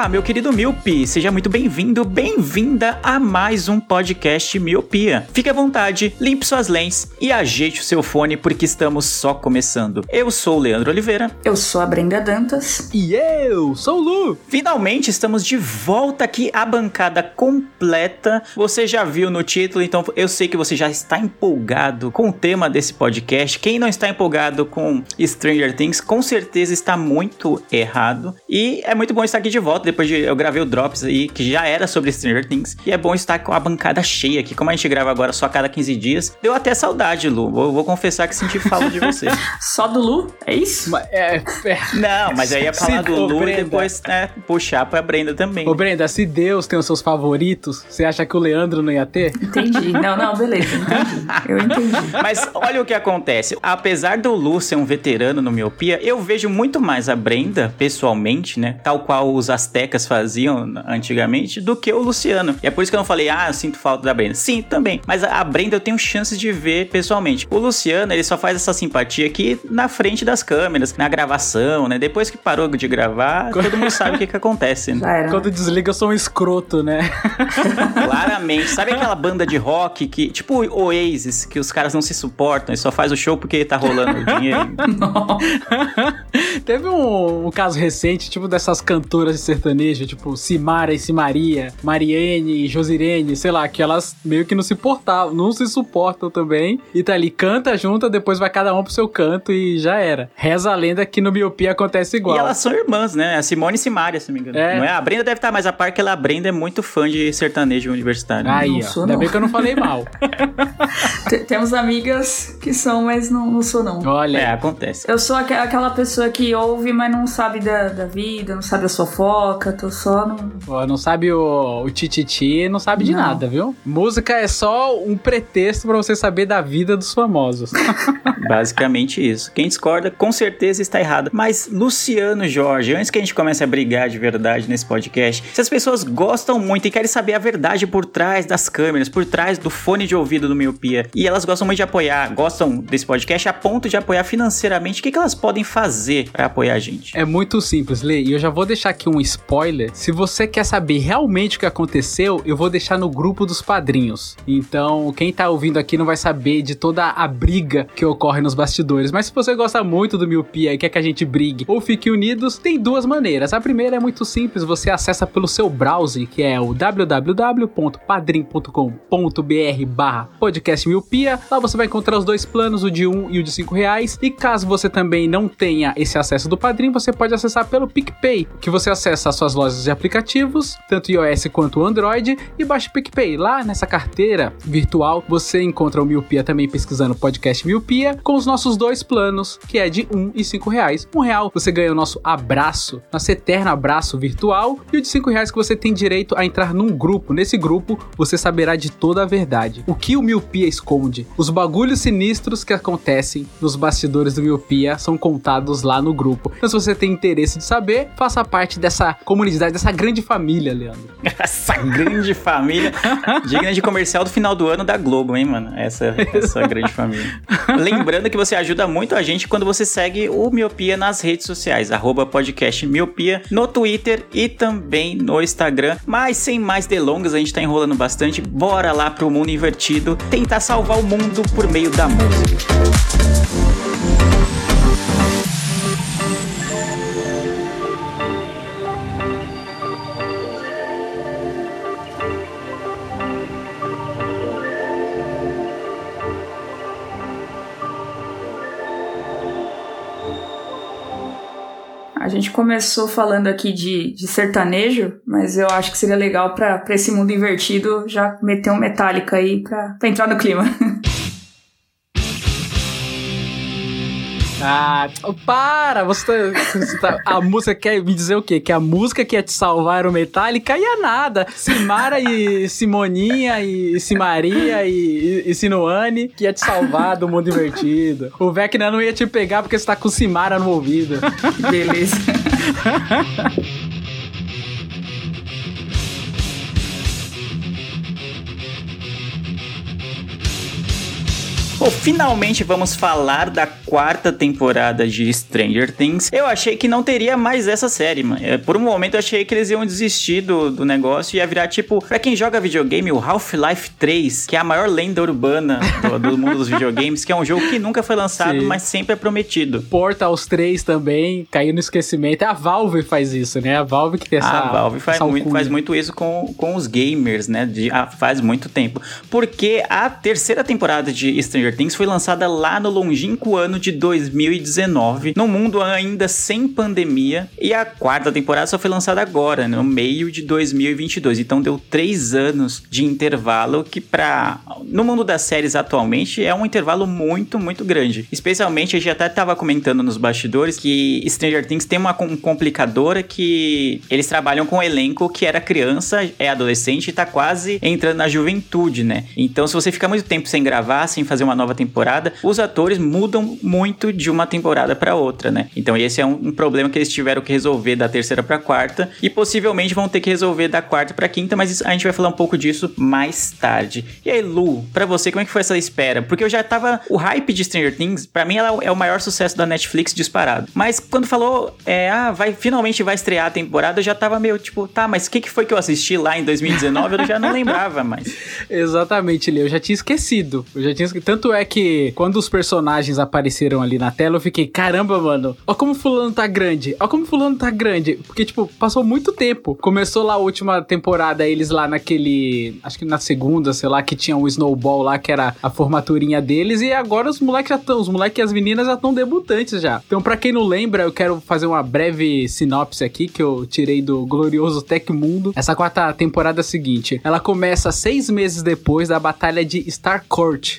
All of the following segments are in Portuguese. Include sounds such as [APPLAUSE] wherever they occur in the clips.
Olá, meu querido Miopi, seja muito bem-vindo, bem-vinda a mais um podcast Miopia. Fique à vontade, limpe suas lentes e ajeite o seu fone porque estamos só começando. Eu sou o Leandro Oliveira. Eu sou a Brenda Dantas. E eu sou o Lu. Finalmente estamos de volta aqui, a bancada completa. Você já viu no título, então eu sei que você já está empolgado com o tema desse podcast. Quem não está empolgado com Stranger Things, com certeza está muito errado. E é muito bom estar aqui de volta depois de eu gravei o Drops aí, que já era sobre Stranger Things. E é bom estar com a bancada cheia aqui. Como a gente grava agora só a cada 15 dias, deu até saudade, Lu. Vou, vou confessar que senti falta de você. [LAUGHS] Só do Lu? É isso? Mas, é, é. Não, mas aí ia falar Se- do Lu e Brenda. depois né, puxar pra Brenda também. Ô Brenda, se Deus tem os seus favoritos, você acha que o Leandro não ia ter? Entendi. Não, não, beleza, entendi. Eu entendi. Mas olha o que acontece. Apesar do Lu ser um veterano no miopia, eu vejo muito mais a Brenda, pessoalmente, né? Tal qual os faziam antigamente, do que o Luciano. E é por isso que eu não falei, ah, eu sinto falta da Brenda. Sim, também. Mas a Brenda eu tenho chances de ver pessoalmente. O Luciano, ele só faz essa simpatia aqui na frente das câmeras, na gravação, né? Depois que parou de gravar, [LAUGHS] todo mundo sabe o que que acontece, né? Quando desliga, eu sou um escroto, né? [LAUGHS] [LAUGHS] Claramente. Sabe aquela banda de rock que, tipo o Oasis, que os caras não se suportam e só faz o show porque tá rolando o dinheiro? Teve um, um caso recente, tipo, dessas cantoras de sertanejo, tipo, Simara e Simaria, Mariene e Josirene, sei lá, que elas meio que não se portavam, não se suportam também. E tá ali, canta junta, depois vai cada um pro seu canto e já era. Reza a lenda que no Miopia acontece igual. E elas são irmãs, né? A Simone e Simaria, se não me engano. É. Não é? A Brenda deve estar mais a par que ela, a Brenda é muito fã de sertanejo universitário. Aí, Não ó. sou, Ainda não. bem que eu não falei mal. [LAUGHS] Temos amigas que são, mas não, não sou, não. Olha. É, acontece. Eu sou aque- aquela pessoa que ouve, mas não sabe da, da vida, não sabe a fofoca, tô só no. Ó, não sabe o, o tititi, não sabe de Não. nada, viu? Música é só um pretexto pra você saber da vida dos famosos. [LAUGHS] Basicamente isso. Quem discorda, com certeza está errado. Mas, Luciano Jorge, antes que a gente comece a brigar de verdade nesse podcast, se as pessoas gostam muito e querem saber a verdade por trás das câmeras, por trás do fone de ouvido do Miopia, e elas gostam muito de apoiar, gostam desse podcast a ponto de apoiar financeiramente, o que, que elas podem fazer para apoiar a gente? É muito simples, Lê, e eu já vou deixar aqui um spoiler. Se você quer saber realmente o que aconteceu, eu vou deixar no grupo dos padrinhos. Então, quem tá ouvindo aqui não vai saber de toda a briga que ocorre nos bastidores. Mas se você gosta muito do Miopia e quer que a gente brigue ou fique unidos, tem duas maneiras. A primeira é muito simples, você acessa pelo seu browser, que é o www.padrim.com.br barra podcast miopia. Lá você vai encontrar os dois planos, o de um e o de cinco reais. E caso você também não tenha esse acesso do Padrim, você pode acessar pelo PicPay, que você acessa suas lojas de aplicativos, tanto iOS quanto Android, e baixa o PicPay. Lá nessa carteira virtual, você encontra o Miopia também pesquisando podcast Miopia, com os nossos dois planos, que é de um e cinco reais. Um real você ganha o nosso abraço, nosso eterno abraço virtual, e o de cinco reais que você tem direito a entrar num grupo. Nesse grupo, você saberá de toda a verdade. O que o Miopia esconde, os bagulhos sinistros que acontecem nos bastidores do Miopia são contados lá no grupo. Então, se você tem interesse de saber, faça parte dessa comunidade, dessa grande família, Leandro. [LAUGHS] Essa grande família, digna de comercial do final do ano da Globo, hein, mano? Essa, essa grande família. Lembrando que você ajuda muito a gente quando você segue o Miopia nas redes sociais, arroba podcast Miopia, no Twitter e também no Instagram. Mas sem mais delongas, a gente tá enrolando bastante. Bora lá pro mundo invertido, tentar salvar o mundo por meio da música. Gente começou falando aqui de, de sertanejo, mas eu acho que seria legal pra esse mundo invertido já meter um Metallica aí pra entrar no clima. [LAUGHS] Ah, para! Você tá, você tá- a música quer me dizer o quê? Que a música que ia te salvar era o Metallica? Ia nada. Simara e Simoninha e Simaria e, e, e Sinuane que ia te salvar do mundo invertido. O Vecna não ia te pegar porque você tá com Simara no ouvido. [LAUGHS] Beleza. Bom, finalmente vamos falar da quarta temporada de Stranger Things. Eu achei que não teria mais essa série, mano. É, Por um momento eu achei que eles iam desistir do, do negócio e ia virar tipo, pra quem joga videogame, o Half-Life 3, que é a maior lenda urbana do, do mundo dos videogames, que é um jogo que nunca foi lançado, Sim. mas sempre é prometido. Portals 3 também caiu no esquecimento. A Valve faz isso, né? A Valve que tem essa. a Valve faz muito, faz muito isso com, com os gamers, né? De, ah, faz muito tempo. Porque a terceira temporada de Stranger Things foi lançada lá no longínquo ano de 2019, no mundo ainda sem pandemia. E a quarta temporada só foi lançada agora, no meio de 2022. Então deu três anos de intervalo, que para no mundo das séries atualmente é um intervalo muito, muito grande. Especialmente, a gente até tava comentando nos bastidores que Stranger Things tem uma com- complicadora que eles trabalham com um elenco que era criança, é adolescente e tá quase entrando na juventude, né? Então, se você ficar muito tempo sem gravar, sem fazer uma nova temporada, os atores mudam muito de uma temporada pra outra, né? Então, esse é um, um problema que eles tiveram que resolver da terceira pra quarta e possivelmente vão ter que resolver da quarta pra quinta, mas a gente vai falar um pouco disso mais tarde. E aí, Lu, pra você, como é que foi essa espera? Porque eu já tava. O hype de Stranger Things, pra mim, ela é o maior sucesso da Netflix disparado. Mas quando falou, é, ah, vai, finalmente vai estrear a temporada, eu já tava meio tipo, tá, mas o que, que foi que eu assisti lá em 2019? Eu já não lembrava mais. [LAUGHS] Exatamente, Lê. Eu já tinha esquecido. Eu já tinha esque- Tanto é que quando os personagens apareceram ali na tela, eu fiquei, caramba, mano, ó como fulano tá grande. Ó como fulano tá grande. Porque, tipo, passou muito tempo. Começou lá a última temporada, eles lá naquele. Acho que na segunda, sei lá, que tinha o Snowball lá, que era a formaturinha deles. E agora os moleques já estão. Os moleques e as meninas já estão debutantes já. Então, pra quem não lembra, eu quero fazer uma breve sinopse aqui que eu tirei do glorioso Tecmundo. Essa quarta temporada é a seguinte: ela começa seis meses depois da batalha de Starcourt.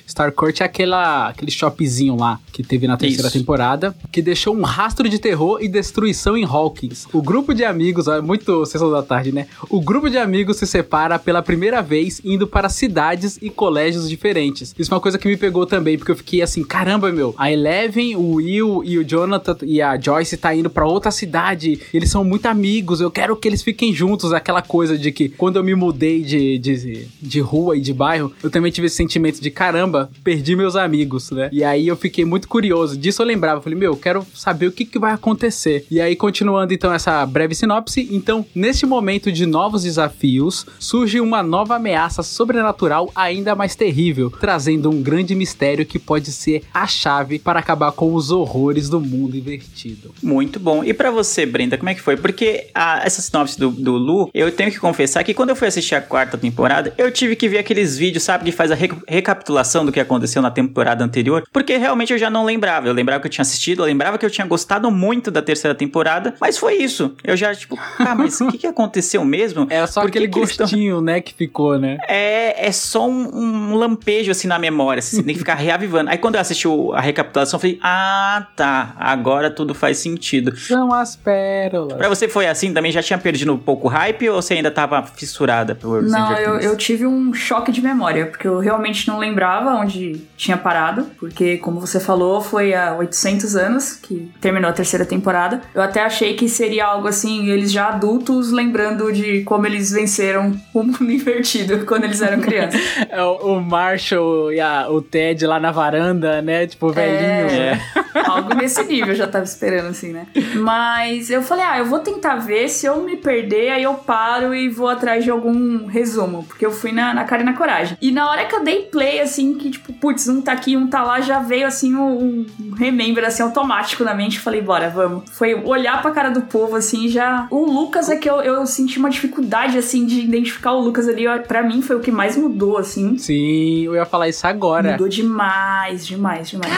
É aquela, aquele shopzinho lá que teve na terceira Isso. temporada, que deixou um rastro de terror e destruição em Hawkins. O grupo de amigos, ó, é muito sessão da tarde, né? O grupo de amigos se separa pela primeira vez indo para cidades e colégios diferentes. Isso é uma coisa que me pegou também, porque eu fiquei assim, caramba, meu, a Eleven, o Will e o Jonathan e a Joyce tá indo pra outra cidade, eles são muito amigos, eu quero que eles fiquem juntos, aquela coisa de que quando eu me mudei de, de, de rua e de bairro, eu também tive esse sentimento de caramba, perdi meus amigos, né? E aí eu fiquei muito curioso, disso eu lembrava, falei, meu, eu quero saber o que, que vai acontecer. E aí, continuando então essa breve sinopse, então, neste momento de novos desafios, surge uma nova ameaça sobrenatural ainda mais terrível, trazendo um grande mistério que pode ser a chave para acabar com os horrores do mundo invertido. Muito bom. E pra você, Brenda, como é que foi? Porque a- essa sinopse do, do Lu, eu tenho que confessar que quando eu fui assistir a quarta temporada, eu tive que ver aqueles vídeos, sabe, que faz a reca- recapitulação do que aconteceu na temporada anterior, porque realmente eu já não lembrava. Eu lembrava que eu tinha assistido, eu lembrava que eu tinha gostado muito da terceira temporada, mas foi isso. Eu já, tipo, ah, mas o que, que aconteceu mesmo? Era só Por que aquele tão- gostinho, né, que ficou, né? É, é só um, um lampejo assim na memória, assim, você tem que ficar reavivando. Aí quando eu assisti a recapitulação, eu falei, ah, tá, agora tudo faz sentido. São as pérolas. Pra você foi assim também? Já tinha perdido um pouco o hype ou você ainda tava fissurada por Não, eu, eu tive um choque de memória, porque eu realmente não lembrava onde tinha parado, porque, como você falou, foi há 800 anos que terminou a terceira temporada. Eu até achei que seria algo assim, eles já adultos lembrando de como eles venceram o mundo [LAUGHS] invertido quando eles eram crianças. [LAUGHS] É o, Marshall e a- o Ted lá na varanda, né? Tipo, velhinho. É. Algo nesse nível eu já tava esperando, assim, né? Mas eu falei, ah, eu vou tentar ver, se eu me perder, aí eu paro e vou atrás de algum resumo. Porque eu fui na, na cara e na coragem. E na hora que eu dei play, assim, que tipo, putz, um tá aqui, um tá lá, já veio, assim, um, um remember, assim, automático na mente. Falei, bora, vamos. Foi olhar pra cara do povo, assim, já... O Lucas é que eu, eu senti uma dificuldade, assim, de identificar o Lucas ali. Pra mim, foi o que mais mudou, assim. Sim, eu ia falar isso agora. Mudou demais, demais, demais.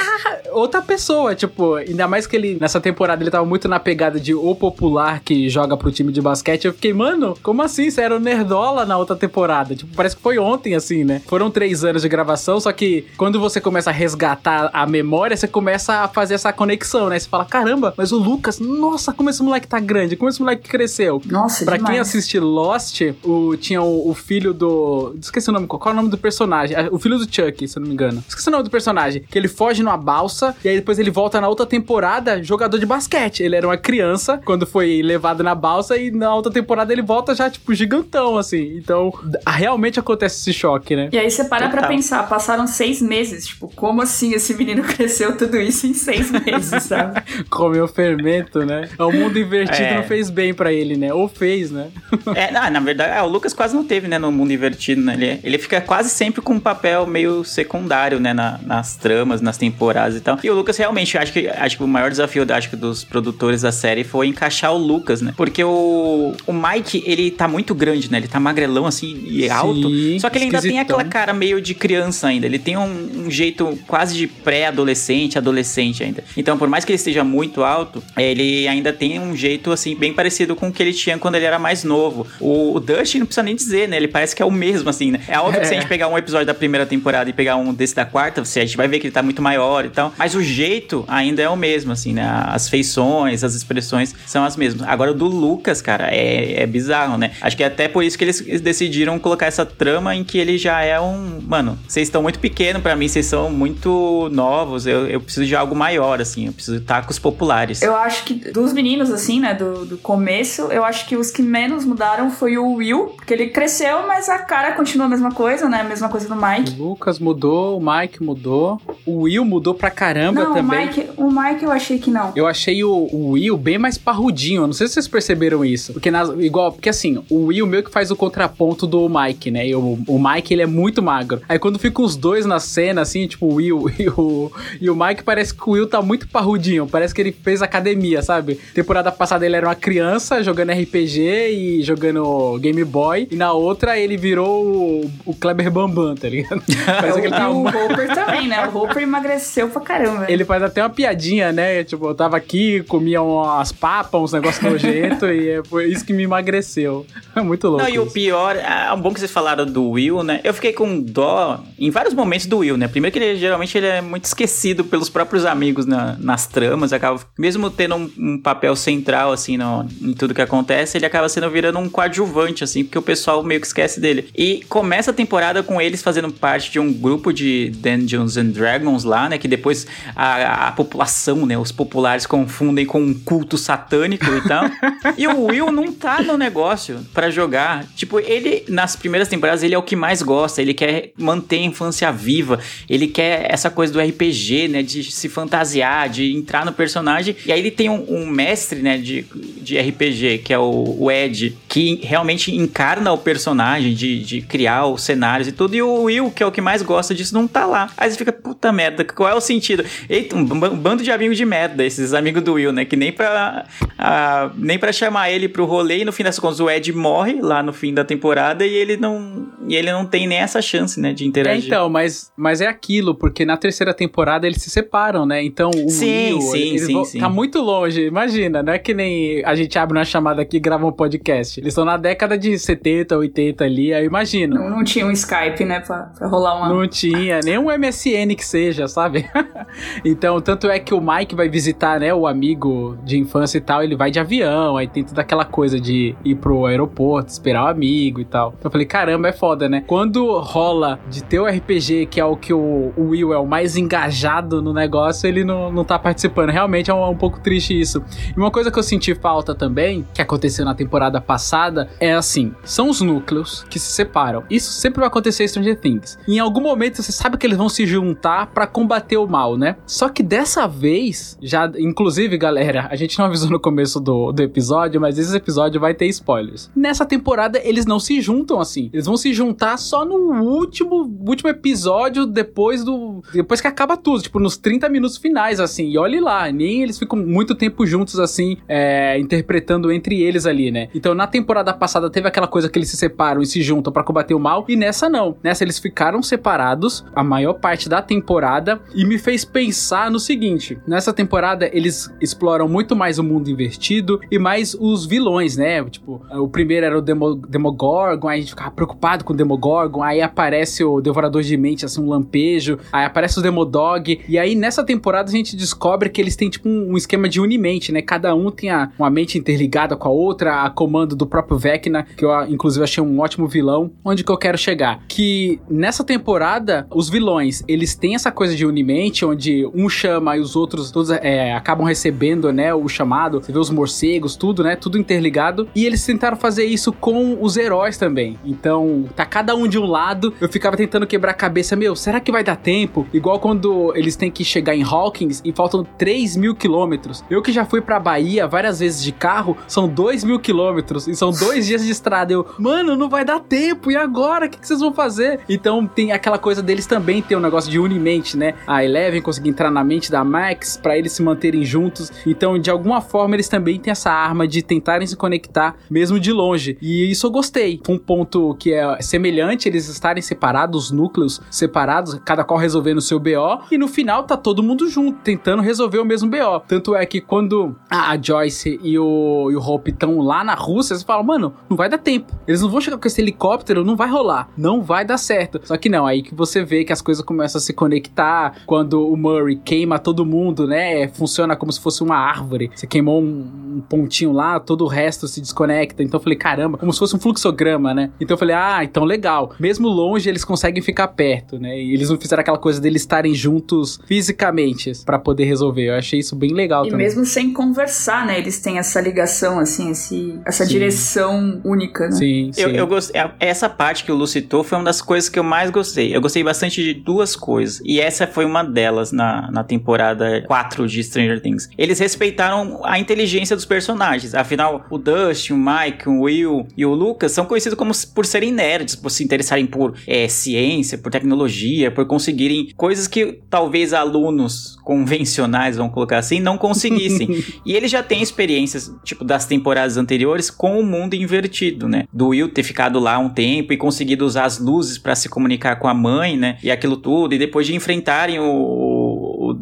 Outra pessoa, tipo, ainda mais que ele, nessa temporada, ele tava muito na pegada de o popular que joga pro time de basquete. Eu fiquei, mano, como assim? Você era o Nerdola na outra temporada? Tipo, parece que foi ontem, assim, né? Foram três anos de gravação, só que quando você começa a resgatar a memória, você começa a fazer essa conexão, né? Você fala, caramba, mas o Lucas, nossa, como esse moleque tá grande, como esse moleque cresceu. Nossa, Pra demais. quem assiste Lost, o, tinha o, o filho do. Esqueci o nome, qual é o nome do personagem? Ah, O filho do Chuck, se eu não me engano. Esqueci o nome do personagem. Que ele foge numa balsa e aí depois ele volta na outra temporada jogador de basquete. Ele era uma criança quando foi levado na balsa e na outra temporada ele volta já, tipo, gigantão, assim. Então, realmente acontece esse choque, né? E aí você para pra Total. pensar, passaram seis meses. Tipo, como assim esse menino [LAUGHS] cresceu tudo isso em seis [LAUGHS] meses, sabe? Comeu fermento, né? O mundo invertido É. não fez bem pra ele, né? Ou fez, né? É, não, [LAUGHS] na verdade, é, o Lucas quase não teve, né, no mundo invertido, né? Ele, ele fica quase sempre com um papel meio secundário, né, na- nas tramas, nas temporadas e tal. E o Lucas realmente, acho que, acho que o maior desafio, acho que dos produtores da série foi encaixar o Lucas, né? Porque o, o Mike, ele tá muito grande, né? Ele tá magrelão, assim, e Sim, alto. Só que ele ainda tem aquela cara meio de criança ainda. Ele tem um, um jeito quase de pré-adolescente, adolescente ainda. Então, por mais que ele esteja muito alto, ele ainda tem um jeito, assim, bem parecido com o que ele tinha quando ele era mais novo. O, o Dustin não precisa nem dizer, né? Ele parece que é o mesmo, assim, né? É óbvio que se a gente pegar um episódio da primeira temporada e pegar um desse da quarta, você, a gente vai ver que ele tá muito maior e tal. Mas o jeito ainda é o mesmo, assim, né? As feições, as expressões são as mesmas. Agora, o do Lucas, cara, é, é bizarro, né? Acho que é até por isso que eles decidiram colocar essa trama em que ele já é um. Mano, vocês estão muito pequenos pra mim, vocês são muito novos. Eu, eu preciso de algo maior, assim. Eu preciso estar com os populares. Eu acho que dos meninos, assim, né, do, do começo, eu acho que os que menos mudaram foi o Will, porque ele cresceu, mas a cara continua a mesma coisa, né? A mesma coisa do Mike. O Lucas mudou, o Mike mudou, o Will mudou pra caramba Não, também. o Mike, o Mike eu achei que não. Eu achei o, o Will bem mais parrudinho. Eu não sei se vocês perceberam isso. Porque nas, igual, porque assim, o Will meio que faz o contraponto do Mike, né? E o, o Mike, ele é muito magro. Aí quando ficam os dois na cena, assim, tipo o Will [LAUGHS] e o, e o Mike, parece que o Will tá muito parrudinho. Parece que ele fez academia, sabe? Temporada passada ele era uma criança jogando RPG e jogando Game Boy. E na outra ele virou o, o Kleber Bambam, tá ligado? [LAUGHS] Parece que ele e tá o Hopper também, né? O [LAUGHS] Hopper emagreceu pra caramba. ele faz até uma piadinha, né? Tipo, eu tava aqui, comia umas papas, uns negócios nojentos, e é por isso que me emagreceu. É muito louco. Não, e o isso. pior, é bom que vocês falaram do Will, né? Eu fiquei com dó em vários momentos do Will, né? Primeiro que ele geralmente ele é muito esquecido pelos próprios amigos na- nas tramas, acaba mesmo tendo um, um papel central assim no, em tudo que acontece, ele acaba sendo virando um coadjuvante assim, porque o pessoal meio que esquece dele. E começa a temporada com eles fazendo parte de um grupo de Dungeons and Dragons lá, né? Que depois a, a população, né? Os populares confundem com um culto satânico e tal. [LAUGHS] e o Will não tá no negócio pra jogar. Tipo, ele, nas primeiras temporadas, ele é o que mais gosta. Ele quer manter a infância viva. Ele quer essa coisa do RPG, né? De se fantasiar, de entrar no personagem. E aí ele tem um, um mestre, né? De, de RPG, que é o, o Ed, que realmente encarna o personagem, de, de criar os cenários e tudo. E o Will, que é o que mais gosta disso, não tá lá. Aí você fica, puta merda, qual é o sentido? Eita, um ba- bando de amigos de merda, esses amigos do Will, né? Que nem pra, ah, nem pra chamar ele pro rolê. E no fim das contas, o Ed morre lá no fim da temporada e ele não, e ele não tem nem essa chance, né? De É, interagir. então, mas, mas é aquilo, porque na terceira temporada eles se separam, né? Então o Sim, Will, sim, eles sim, vão- sim. tá muito longe, imagina, não é que nem a gente abre uma chamada aqui e grava um podcast. Eles estão na década de 70, 80 ali, aí eu imagino. Não, não tinha um Skype, né, pra, pra rolar uma... Não tinha, nem um MSN que seja, sabe? [LAUGHS] então, tanto é que o Mike vai visitar, né, o amigo de infância e tal, ele vai de avião, aí tem toda aquela coisa de ir pro aeroporto, esperar o amigo e tal. Então eu falei, caramba, é foda, né? Quando rola de ter o RPG, que é o que o, o Will é o mais engajado no negócio, ele não, não tá participando. Realmente é um, um pouco triste isso. E uma coisa que eu senti falta também, que aconteceu na temporada passada, é assim: são os núcleos que se separam. Isso sempre vai acontecer em Stranger Things. Em algum momento você sabe que eles vão se juntar pra combater o mal, né? Só que dessa vez, já, inclusive, galera, a gente não avisou no começo do, do episódio, mas esse episódio vai ter spoilers. Nessa temporada, eles não se juntam assim. Eles vão se juntar só no último, último episódio, depois do. Depois que acaba tudo, tipo, nos 30 minutos finais, assim. E olhe lá, nem eles ficam muito tempo juntos, assim, é, interpretando entre eles ali, né? Então, na temporada passada, teve aquela coisa que eles se separam e se juntam pra combater o mal, e nessa não. Nessa eles ficaram separados a maior parte da temporada e me fez pensar no seguinte: nessa temporada eles exploram muito mais o mundo invertido e mais os vilões, né? Tipo, o primeiro era o Demo, Demogorgon, aí a gente ficava preocupado com o Demogorgon, aí aparece o Devorador de Mente, assim, um lampejo, aí aparece o Demodog, e aí nessa temporada a gente descobre que eles têm tipo um, um esquema de unimente, né? Cada um tem a, uma mente interligada com a outra, a comando do próprio Vecna, que eu inclusive achei um ótimo vilão. Onde que eu quero chegar? Que nessa temporada, os vilões, eles têm essa coisa de unimente, onde um chama e os outros todos é, acabam recebendo, né, o chamado. Você vê os morcegos, tudo, né? Tudo interligado. E eles tentaram fazer isso com os heróis também. Então, tá cada um de um lado. Eu ficava tentando quebrar a cabeça, meu, será que vai dar tempo? Igual quando eles têm que chegar em Hawkins e faltam 3 mil quilômetros. Eu que já fui pra Bahia várias vezes de carro, são 2 mil quilômetros e são dois dias de estrada. Eu, mano, não vai dar tempo, e agora? O que, que vocês vão fazer? Então tem aquela coisa deles também ter um negócio de unimente, né? A Eleven conseguir entrar na mente da Max para eles se manterem juntos. Então, de alguma forma, eles também têm essa arma de tentarem se conectar, mesmo de longe. E isso eu gostei. Um ponto que é semelhante, eles estarem separados, os núcleos separados, cada qual resolvendo o seu BO. E no final tá todo mundo junto, tentando resolver o mesmo BO. Tanto é que quando a Joyce e o, e o Hope estão lá na Rússia, você fala, mano, não vai dar tempo. Eles não vão chegar com esse helicóptero, não vai rolar. Não vai dar certo. Só que não, aí que você vê que as coisas começam a se conectar. Quando o Murray queima todo mundo, né? Funciona como se fosse uma árvore. Você queimou um, um pontinho lá, todo o resto se desconecta. Então eu falei, caramba, como se fosse um fluxograma, né? Então eu falei, ah, então legal. Mesmo longe, eles conseguem ficar perto, né? E eles não fizeram aquela coisa deles estarem juntos fisicamente para poder resolver. Eu achei isso bem legal e também. mesmo sem conversar, né? Eles têm essa ligação, assim, esse, essa Sim. direção única, né? Sim, sim. Eu, eu gostei. Essa parte que o Lu citou foi uma das coisas que eu mais gostei. Eu gostei bastante de duas coisas. E essa foi uma delas na, na temporada 4 de Stranger Things. Eles respeitaram a inteligência dos personagens. Afinal, o Dustin, o Mike, o Will e o Lucas são conhecidos como por serem nerds, por se interessarem por é, ciência, por tecnologia, por conseguirem coisas que talvez alunos convencionais, vamos colocar assim, não conseguissem. [LAUGHS] e eles já têm experiências, tipo, das temporadas anteriores com o mundo invertido, né? Do Will ter ficado lá um tempo e conseguido usar as luzes para se comunicar com a mãe, né? E aquilo tudo, e depois de enfrentarem o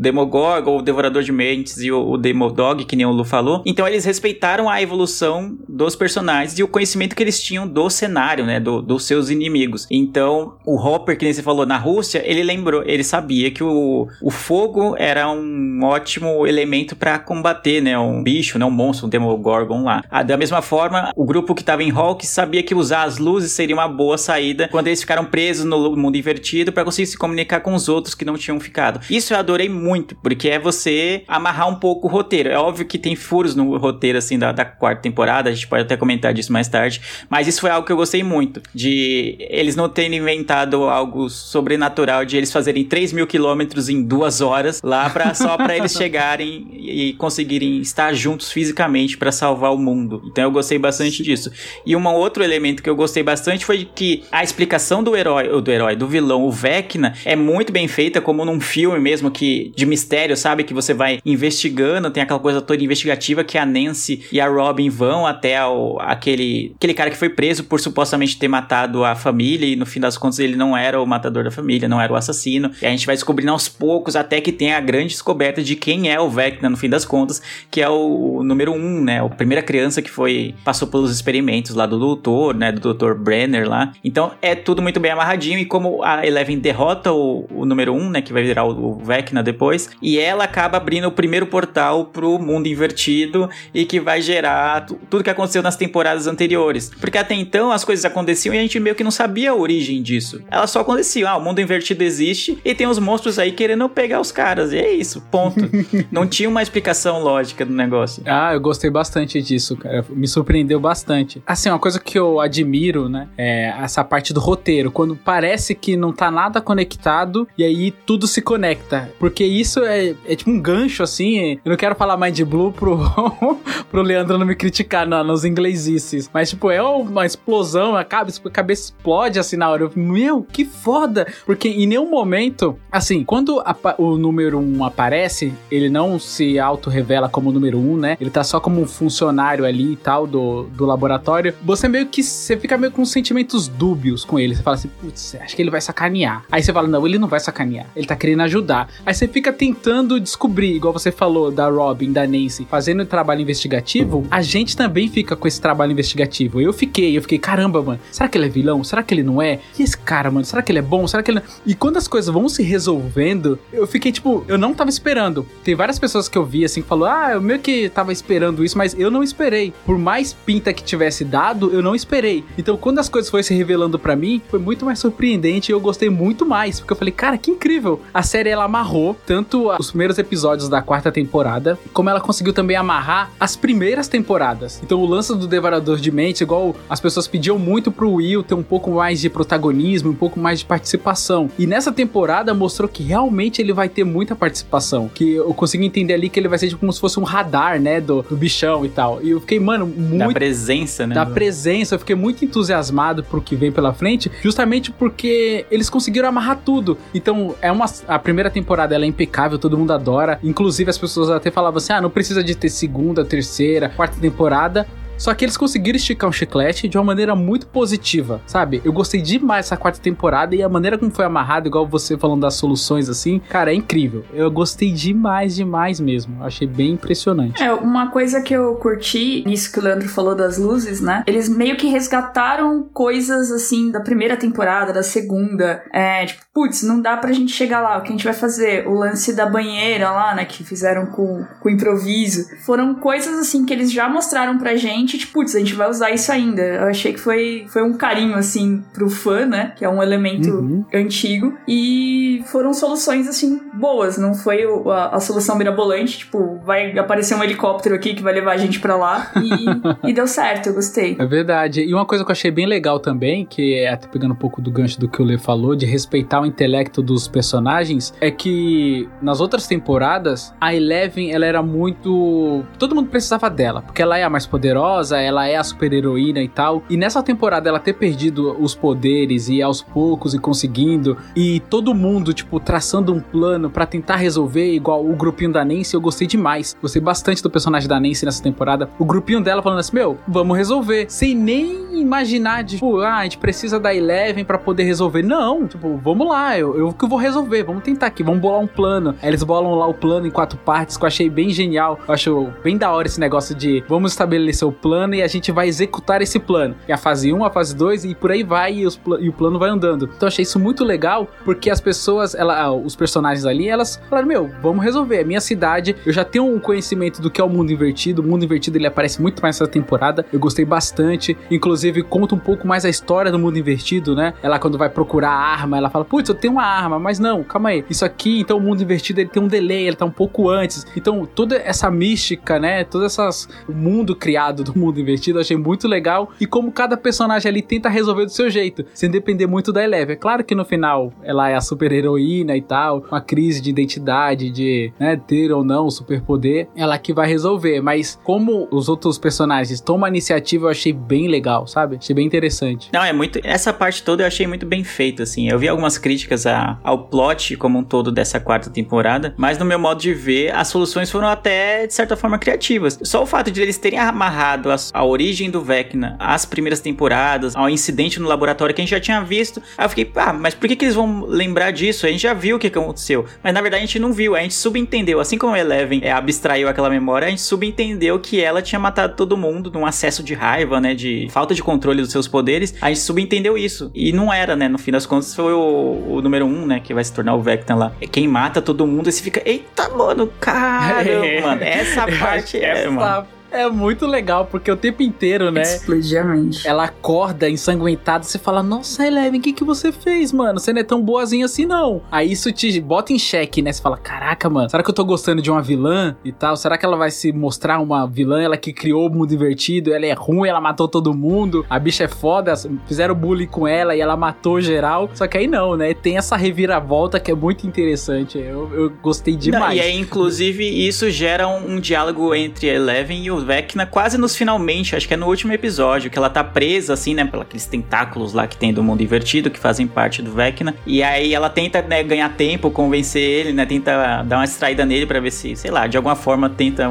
Demogorgon, o Devorador de Mentes e o, o Demodog, que nem o Lu falou. Então eles respeitaram a evolução dos personagens e o conhecimento que eles tinham do cenário, né? Do, dos seus inimigos. Então, o Hopper, que nem você falou, na Rússia, ele lembrou, ele sabia que o, o fogo era um ótimo elemento para combater, né? Um bicho, né? Um monstro, um Demogorgon lá. Ah, da mesma forma, o grupo que tava em Hawk sabia que usar as luzes seria uma boa saída quando eles ficaram presos no mundo invertido para conseguir se comunicar com os outros que não tinham ficado. Isso eu adorei muito, porque é você amarrar um pouco o roteiro. É óbvio que tem furos no roteiro, assim, da, da quarta temporada, a gente pode até comentar disso mais tarde, mas isso foi algo que eu gostei muito, de eles não terem inventado algo sobrenatural, de eles fazerem 3 mil quilômetros em duas horas lá pra, só para eles [LAUGHS] chegarem e conseguirem estar juntos fisicamente para salvar o mundo. Então eu gostei bastante disso. E um outro elemento que eu gostei bastante foi que a explicação do herói, ou do herói, do vilão, o Vecna, é muito bem feita, como num filme mesmo que de mistério, sabe? Que você vai investigando, tem aquela coisa toda investigativa que a Nancy e a Robin vão até o, aquele, aquele cara que foi preso por supostamente ter matado a família e no fim das contas ele não era o matador da família, não era o assassino. E a gente vai descobrindo aos poucos até que tem a grande descoberta de quem é o Vecna no fim das contas, que é o número um, né? A primeira criança que foi passou pelos experimentos lá do doutor, né? Do Dr. Brenner lá. Então é tudo muito bem amarradinho e como a Eleven derrota o, o número um, né? Que vai virar o, o Vecna depois, e ela acaba abrindo o primeiro portal pro mundo invertido e que vai gerar tu- tudo que aconteceu nas temporadas anteriores. Porque até então as coisas aconteciam e a gente meio que não sabia a origem disso. Elas só aconteciam. Ah, o mundo invertido existe e tem os monstros aí querendo pegar os caras. E é isso, ponto. [LAUGHS] não tinha uma explicação lógica do negócio. Ah, eu gostei bastante disso, cara. Me surpreendeu bastante. Assim, uma coisa que eu admiro, né? É essa parte do roteiro. Quando parece que não tá nada conectado e aí tudo se conecta. Porque isso é, é tipo um gancho, assim. Eu não quero falar mais de Blue pro, [LAUGHS] pro Leandro não me criticar no, nos inglesices. Mas, tipo, é uma explosão, a cabeça, a cabeça explode assim na hora. Eu, Meu, que foda! Porque em nenhum momento, assim, quando a, o número 1 um aparece, ele não se auto-revela como o número 1, um, né? Ele tá só como um funcionário ali e tal do, do laboratório. Você meio que. Você fica meio com sentimentos dúbios com ele. Você fala assim, putz, acho que ele vai sacanear. Aí você fala, não, ele não vai sacanear. Ele tá querendo ajudar. Aí você fica tentando descobrir, igual você falou da Robin, da Nancy, fazendo trabalho investigativo. A gente também fica com esse trabalho investigativo. Eu fiquei, eu fiquei, caramba, mano, será que ele é vilão? Será que ele não é? E esse cara, mano, será que ele é bom? Será que ele. E quando as coisas vão se resolvendo, eu fiquei tipo, eu não tava esperando. Tem várias pessoas que eu vi assim que falou, ah, eu meio que tava esperando isso, mas eu não esperei. Por mais pinta que tivesse dado, eu não esperei. Então, quando as coisas foram se revelando para mim, foi muito mais surpreendente e eu gostei muito mais, porque eu falei, cara, que incrível. A série ela amarrou tanto os primeiros episódios da quarta temporada, como ela conseguiu também amarrar as primeiras temporadas. Então, o lance do Devorador de Mente, igual as pessoas pediam muito pro Will ter um pouco mais de protagonismo, um pouco mais de participação. E nessa temporada mostrou que realmente ele vai ter muita participação. Que eu consigo entender ali que ele vai ser tipo, como se fosse um radar, né? Do, do bichão e tal. E eu fiquei, mano, muito. Da presença, né? Da presença. Eu fiquei muito entusiasmado pro que vem pela frente, justamente porque eles conseguiram amarrar tudo. Então, é uma. A primeira temporada ela é impecável, todo mundo adora. Inclusive, as pessoas até falavam assim: ah, não precisa de ter segunda, terceira, quarta temporada. Só que eles conseguiram esticar um chiclete de uma maneira muito positiva, sabe? Eu gostei demais dessa quarta temporada e a maneira como foi amarrado, igual você falando das soluções assim, cara, é incrível. Eu gostei demais, demais mesmo. Achei bem impressionante. É, uma coisa que eu curti nisso que o Leandro falou das luzes, né? Eles meio que resgataram coisas assim da primeira temporada, da segunda. É, tipo, putz, não dá pra gente chegar lá. O que a gente vai fazer? O lance da banheira lá, né? Que fizeram com, com improviso. Foram coisas assim que eles já mostraram pra gente tipo, putz, a gente vai usar isso ainda. Eu achei que foi, foi um carinho, assim, pro fã, né? Que é um elemento uhum. antigo. E foram soluções, assim, boas. Não foi a, a, solução mirabolante, tipo, vai aparecer um helicóptero aqui que vai levar a gente pra lá. E, [LAUGHS] e deu certo, eu gostei. É verdade. E uma coisa que eu achei bem legal também, que é até pegando um pouco do gancho do que o Lê falou, de respeitar o intelecto dos personagens, é que nas outras temporadas, a Eleven, ela era muito. Todo mundo precisava dela, porque ela é a mais poderosa poderosa, ela é a super-heroína e tal. E nessa temporada ela ter perdido os poderes e aos poucos e conseguindo, e todo mundo, tipo, traçando um plano para tentar resolver, igual o grupinho da Nancy, eu gostei demais. Gostei bastante do personagem da Nancy nessa temporada. O grupinho dela falando assim: Meu, vamos resolver. Sem nem imaginar, de, tipo, ah, a gente precisa da Eleven para poder resolver. Não, tipo, vamos lá, eu, eu que vou resolver, vamos tentar aqui, vamos bolar um plano. Aí eles bolam lá o plano em quatro partes, que eu achei bem genial. Eu acho bem da hora esse negócio de vamos estabelecer o plano e a gente vai executar esse plano. É a fase 1, a fase 2 e por aí vai e, os, e o plano vai andando. Então achei isso muito legal porque as pessoas, ela, ah, os personagens ali, elas falaram: Meu, vamos resolver. A minha cidade, eu já tenho um conhecimento do que é o mundo invertido. O mundo invertido ele aparece muito mais nessa temporada. Eu gostei bastante. Inclusive, conta um pouco mais a história do mundo invertido, né? Ela, quando vai procurar a arma, ela fala: Putz, eu tenho uma arma, mas não, calma aí. Isso aqui, então, o mundo invertido ele tem um delay, ele tá um pouco antes. Então, toda essa mística, né? Todas essas. O mundo criado do mundo invertido divertido, achei muito legal. E como cada personagem ali tenta resolver do seu jeito, sem depender muito da Eleven. É claro que no final ela é a super heroína e tal, uma crise de identidade, de né, ter ou não o superpoder, ela que vai resolver. Mas como os outros personagens tomam a iniciativa, eu achei bem legal, sabe? Achei bem interessante. Não, é muito. Essa parte toda eu achei muito bem feita, assim. Eu vi algumas críticas a, ao plot como um todo dessa quarta temporada, mas no meu modo de ver, as soluções foram até, de certa forma, criativas. Só o fato de eles terem amarrado a origem do Vecna, as primeiras temporadas, ao incidente no laboratório que a gente já tinha visto. Aí eu fiquei, ah, mas por que, que eles vão lembrar disso? A gente já viu o que aconteceu. Mas na verdade a gente não viu, a gente subentendeu. Assim como a Eleven é, abstraiu aquela memória, a gente subentendeu que ela tinha matado todo mundo num acesso de raiva, né? De falta de controle dos seus poderes. A gente subentendeu isso. E não era, né? No fim das contas, foi o, o número um, né? Que vai se tornar o Vecna lá. É quem mata todo mundo e você fica, eita, mano, cara, [LAUGHS] mano. Essa parte é, essa mano É muito legal, porque o tempo inteiro, né? Explodia a mente. Ela acorda ensanguentada, você fala, nossa, Eleven, o que, que você fez, mano? Você não é tão boazinha assim, não. Aí isso te bota em xeque, né? Você fala, caraca, mano, será que eu tô gostando de uma vilã e tal? Será que ela vai se mostrar uma vilã, ela que criou o mundo invertido, ela é ruim, ela matou todo mundo, a bicha é foda, fizeram bullying com ela e ela matou geral. Só que aí não, né? Tem essa reviravolta que é muito interessante. Eu, eu gostei demais. Não, e aí, inclusive, isso gera um, um diálogo entre Eleven e o Vecna quase nos finalmente, acho que é no último episódio, que ela tá presa, assim, né, pelos tentáculos lá que tem do mundo invertido, que fazem parte do Vecna. E aí ela tenta, né, ganhar tempo, convencer ele, né, tenta dar uma distraída nele para ver se, sei lá, de alguma forma tenta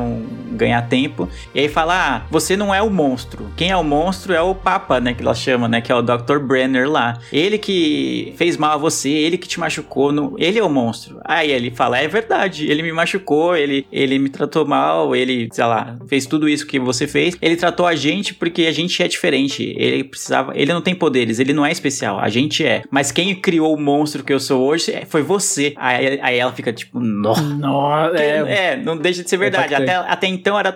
ganhar tempo. E aí fala, ah, você não é o monstro. Quem é o monstro é o Papa, né, que ela chama, né, que é o Dr. Brenner lá. Ele que fez mal a você, ele que te machucou, no... ele é o monstro. Aí ele fala, é verdade, ele me machucou, ele, ele me tratou mal, ele, sei lá, fez tudo isso que você fez. Ele tratou a gente porque a gente é diferente. Ele precisava, ele não tem poderes, ele não é especial, a gente é. Mas quem criou o monstro que eu sou hoje é, foi você. Aí, aí ela fica tipo, nossa. É, é, não deixa de ser verdade. Até, até então era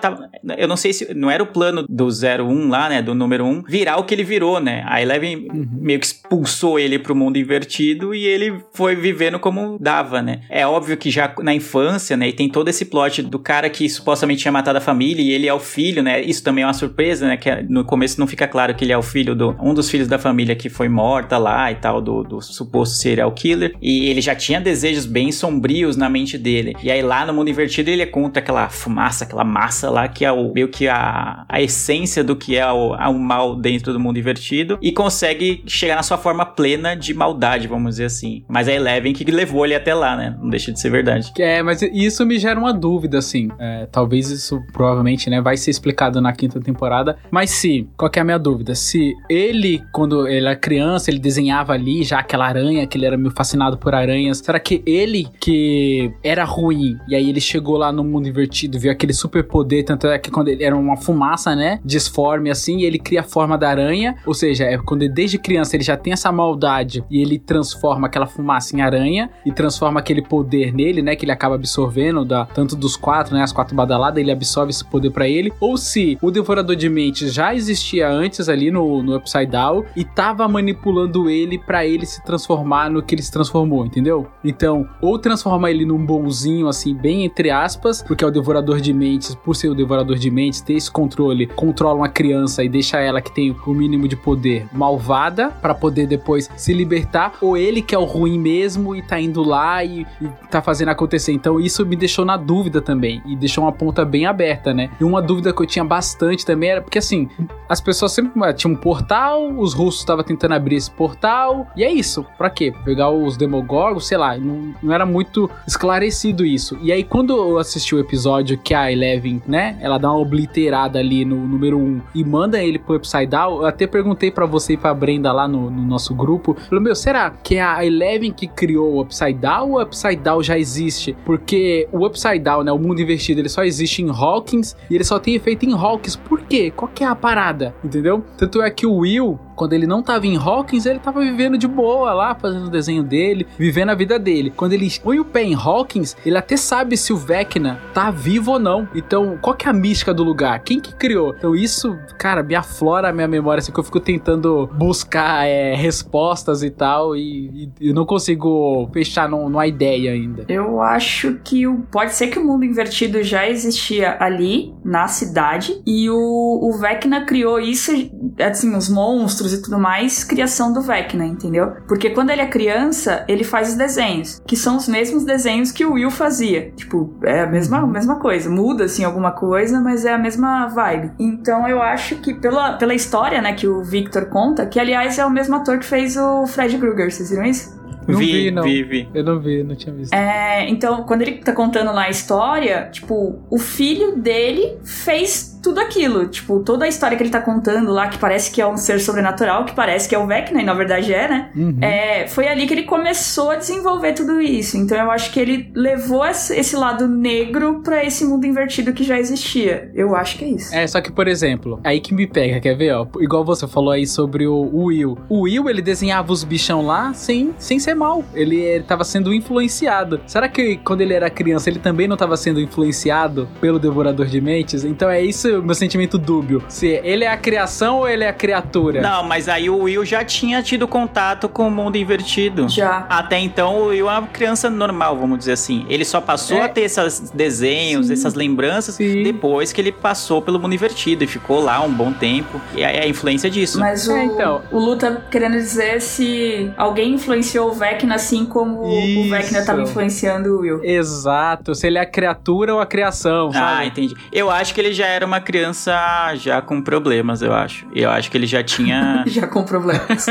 eu não sei se não era o plano do 01 lá, né, do número 1, virar o que ele virou, né? A Eleven uhum. meio que expulsou ele pro mundo invertido e ele foi vivendo como dava, né? É óbvio que já na infância, né, e tem todo esse plot do cara que supostamente tinha matado a família e ele é o filho, né? Isso também é uma surpresa, né, que é, no começo não fica claro que ele é o filho do um dos filhos da família que foi morta lá e tal do, do suposto serial killer e ele já tinha desejos bem sombrios na mente dele. E aí lá no mundo invertido ele é contra aquela fumaça, aquela massa lá que é o meio que a, a essência do que é o, o mal dentro do mundo invertido e consegue chegar na sua forma plena de maldade, vamos dizer assim. Mas é Eleven que levou ele até lá, né? Não deixa de ser verdade. É, mas isso me gera uma dúvida, assim. É, talvez isso provavelmente, né, vai ser explicado na quinta temporada. Mas se, qual é a minha dúvida? Se ele, quando ele era criança, ele desenhava ali já aquela aranha, que ele era meio fascinado por aranhas. Será que ele que era ruim e aí ele chegou lá no mundo invertido, viu aquele super poder, tanto é que quando ele era uma fumaça, né? Disforme assim, e ele cria a forma da aranha. Ou seja, é quando ele, desde criança ele já tem essa maldade e ele transforma aquela fumaça em aranha e transforma aquele poder nele, né? Que ele acaba absorvendo, da, tanto dos quatro, né? As quatro badaladas, ele absorve esse poder para ele. Ou se o Devorador de Mentes já existia antes ali no, no Upside Down e tava manipulando ele para ele se transformar no que ele se transformou, entendeu? Então, ou transforma ele num bonzinho, assim, bem entre aspas, porque é o Devorador de Mentes, por ser o Devorador de Mentes, ter esse controle, controla uma criança e deixa ela que tem o mínimo de poder malvada para poder depois se libertar, ou ele que é o ruim mesmo e tá indo lá e, e tá fazendo acontecer. Então isso me deixou na dúvida também e deixou uma ponta bem aberta, né? E uma dúvida que eu tinha bastante também era porque assim, as pessoas sempre tinham um portal, os russos estavam tentando abrir esse portal, e é isso. Para quê? Pegar os demogorgos, sei lá, não, não era muito esclarecido isso. E aí quando eu assisti o episódio que a Eleven, né, ela dá uma obliterada ali no número 1 um, e manda ele pro Upside Down, eu até perguntei para você e pra Brenda lá no, no nosso grupo, falei, meu, será que é a Eleven que criou o Upside Down ou o Upside Down já existe? Porque o Upside Down, né, o mundo invertido, ele só existe em Hawkins e ele só tem efeito em Hawkins. Por quê? Qual que é a parada? Entendeu? Tanto é que o Will, quando ele não tava em Hawkins, ele tava vivendo de boa lá, fazendo o desenho dele, vivendo a vida dele. Quando ele põe o pé em Hawkins, ele até sabe se o Vecna tá vivo ou não. Então, qual que é a mística do lugar? Quem que criou? Então, isso, cara, me aflora a minha memória, assim, que eu fico tentando buscar é, respostas e tal, e, e, eu não consigo fechar num, numa ideia ainda. Eu acho que o, pode ser que o mundo invertido já existia ali, na cidade, e o, o Vecna criou isso, assim, os monstros e tudo mais, criação do Vecna, entendeu? Porque quando ele é criança, ele faz os desenhos, que são os mesmos desenhos que o Will fazia. Tipo, é a mesma, a mesma coisa. Muda, assim, alguma coisa, mas é a mesma vibe. Então eu acho que pela, pela história, né, que o Victor conta, que aliás é o mesmo ator que fez o Fred Krueger, vocês viram isso? Não vi, vi, não. vi, vi. Eu não vi, não tinha visto. É, então, quando ele tá contando lá a história, tipo, o filho dele fez tudo aquilo. Tipo, toda a história que ele tá contando lá, que parece que é um ser sobrenatural, que parece que é o Vecna, e na verdade é, né? Uhum. É, foi ali que ele começou a desenvolver tudo isso. Então eu acho que ele levou esse lado negro para esse mundo invertido que já existia. Eu acho que é isso. É, só que, por exemplo, aí que me pega, quer ver, ó? Igual você falou aí sobre o Will. O Will, ele desenhava os bichão lá sem, sem ser mal. Ele, ele tava sendo influenciado. Será que quando ele era criança, ele também não tava sendo influenciado pelo Devorador de Mentes? Então é isso meu sentimento dúbio. Se ele é a criação ou ele é a criatura. Não, mas aí o Will já tinha tido contato com o mundo invertido. Já. Até então o Will é uma criança normal, vamos dizer assim. Ele só passou É. a ter esses desenhos, essas lembranças, Sim. depois que ele passou pelo mundo invertido e ficou lá um bom tempo. E é a influência disso. Mas o, É, então. o Lu tá querendo dizer se alguém influenciou o Vecna assim como o Isso. Vecna tava influenciando o Will. Exato, se ele é a criatura ou a criação, Ah, sabe? entendi. Eu acho que ele já era uma criança já com problemas, eu acho. Eu acho que ele já tinha. [LAUGHS] Já com problemas.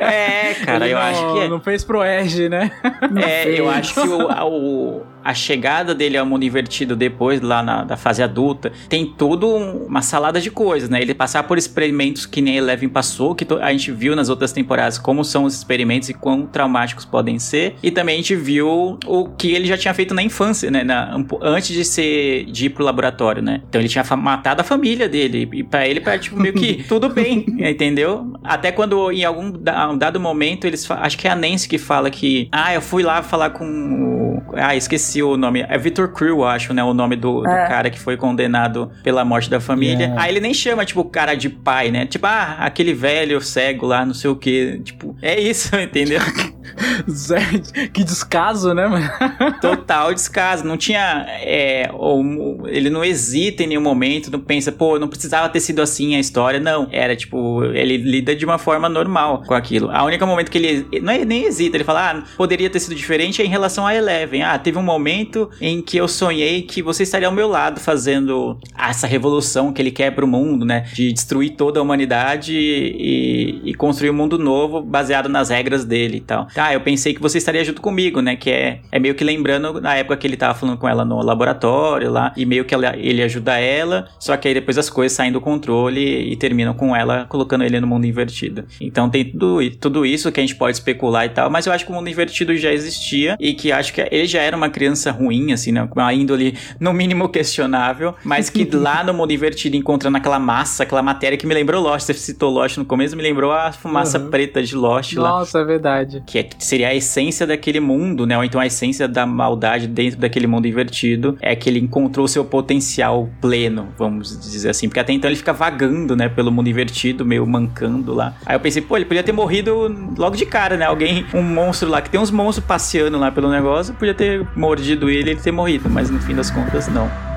é, cara, Ele eu não, acho que é. Não fez pro Erge, né? É, eu acho que o, o- a chegada dele ao mundo invertido depois, lá na da fase adulta, tem tudo um- uma salada de coisas, né? Ele passar por experimentos que nem Eleven passou, que a gente viu nas outras temporadas como são os experimentos e quão traumáticos podem ser. E também a gente viu o que ele já tinha feito na infância, né? Na- antes de ser de ir pro laboratório, né? Então ele tinha matado a família dele. E pra ele, pra, tipo, meio que [LAUGHS] tudo bem, [LAUGHS] entendeu? Até quando em algum um dado momento eles acho que é a Nancy que fala que ah, eu fui lá falar com ah, esqueci o nome. É Victor Crew, acho, né, o nome do, do É. cara que foi condenado pela morte da família. É. Aí ele nem chama tipo o cara de pai, né? Tipo, ah, aquele velho cego lá, não sei o que, tipo, é isso, [LAUGHS] entendeu? [LAUGHS] Que descaso, né, mano? Total descaso. Não tinha. é, ou- ele não hesita em nenhum momento, não pensa, pô, não precisava ter sido assim a história. Não. Era tipo, ele lida de uma forma normal com aquilo. A única momento que ele. Não é nem hesita, ele fala, ah, poderia ter sido diferente é em relação a Eleven. Ah, teve um momento em que eu sonhei que você estaria ao meu lado fazendo essa revolução que ele quer pro mundo, né? De destruir toda a humanidade e, e construir um mundo novo baseado nas regras dele e tal. Ah, eu pensei que você estaria junto comigo, né? Que é, é meio que lembrando na época que ele tava falando com ela no laboratório lá, e meio que ela- ele ajuda ela, só que aí depois as coisas saem do controle e terminam com ela colocando ele no mundo invertido. Então tem tudo, tudo isso que a gente pode especular e tal, mas eu acho que o mundo invertido já existia e que acho que ele já era uma criança ruim, assim, né? Com uma índole no mínimo questionável, mas que [LAUGHS] lá no mundo invertido encontrando aquela massa, aquela matéria que me lembrou Lost. Você citou Lost no começo, me lembrou a fumaça Uhum. preta de Lost lá Nossa, é verdade. que é- seria a essência daquele mundo, né? Ou então a essência da maldade dentro daquele mundo invertido é que ele encontrou seu potencial pleno, vamos dizer assim. Porque até então ele fica vagando, né? Pelo mundo invertido, meio mancando lá. Aí eu pensei, pô, ele podia ter morrido logo de cara, né? Alguém, um monstro lá, que tem uns monstros passeando lá pelo negócio, podia ter mordido ele e ele ter morrido. Mas no fim das contas, não.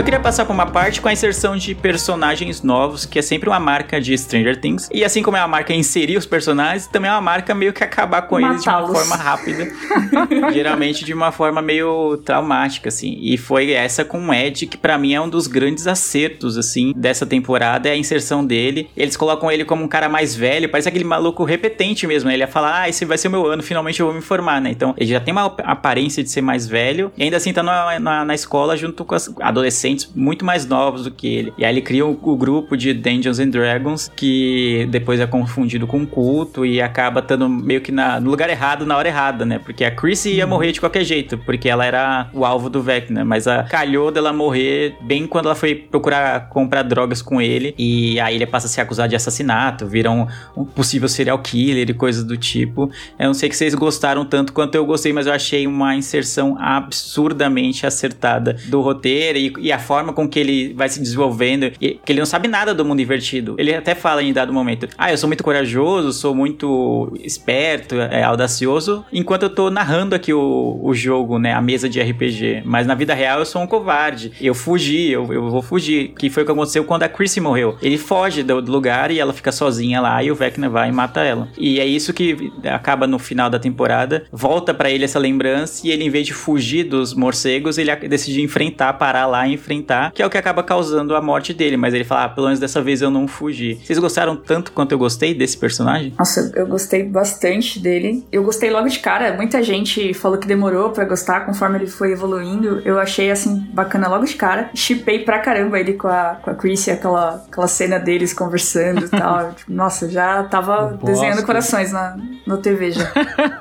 Eu queria passar por uma parte com a inserção de personagens novos, que é sempre uma marca de Stranger Things. E assim como é uma marca inserir os personagens, também é uma marca meio que acabar com eles de uma forma rápida. [LAUGHS] geralmente de uma forma meio traumática, assim. E foi essa com o Ed, que pra mim é um dos grandes acertos, assim, dessa temporada, é a inserção dele. Eles colocam ele como um cara mais velho, parece aquele maluco repetente mesmo, né? Ele ia falar, ah, esse vai ser o meu ano, finalmente eu vou me formar, né? Então, ele já tem uma aparência de ser mais velho, e ainda assim tá na, na, na escola junto com as adolescentes muito mais novos do que ele. E aí ele cria o, o grupo de Dungeons and Dragons, que depois é confundido com culto e acaba estando meio que na, no lugar errado, na hora errada, né? Porque a Chrissy ia morrer de qualquer jeito, porque ela era o alvo do Vecna, mas a calhou dela morrer bem quando ela foi procurar comprar drogas com ele, e aí ele passa a ser acusado de assassinato, vira um, um possível serial killer e coisas do tipo. Eu não sei que vocês gostaram tanto quanto eu gostei, mas eu achei uma inserção absurdamente acertada do roteiro e, e a forma com que ele vai se desenvolvendo, e, que ele não sabe nada do mundo invertido. Ele até fala em dado momento: Ah, eu sou muito corajoso, sou muito esperto, é, audacioso, enquanto eu tô narrando aqui o, o jogo, né? A mesa de RPG. Mas na vida real eu sou um covarde. Eu fugi, eu, eu vou fugir. Que foi o que aconteceu quando a Chrissy morreu. Ele foge do, do lugar e ela fica sozinha lá e o Vecna vai e mata ela. E é isso que acaba no final da temporada. Volta pra ele essa lembrança e ele, em vez de fugir dos morcegos, ele decide enfrentar, parar lá e enfrentar, que é o que acaba causando a morte dele. Mas ele fala, ah, pelo menos dessa vez eu não fugi. Vocês gostaram tanto quanto eu gostei desse personagem? Nossa, eu gostei bastante dele. Eu gostei logo de cara. Muita gente falou que demorou pra gostar conforme ele foi evoluindo. Eu achei, assim, bacana logo de cara. Chipei pra caramba ele com a, com a Chrissy, aquela, aquela cena deles conversando e [LAUGHS] tal. Nossa, já tava Bosta. desenhando corações na, no TV já.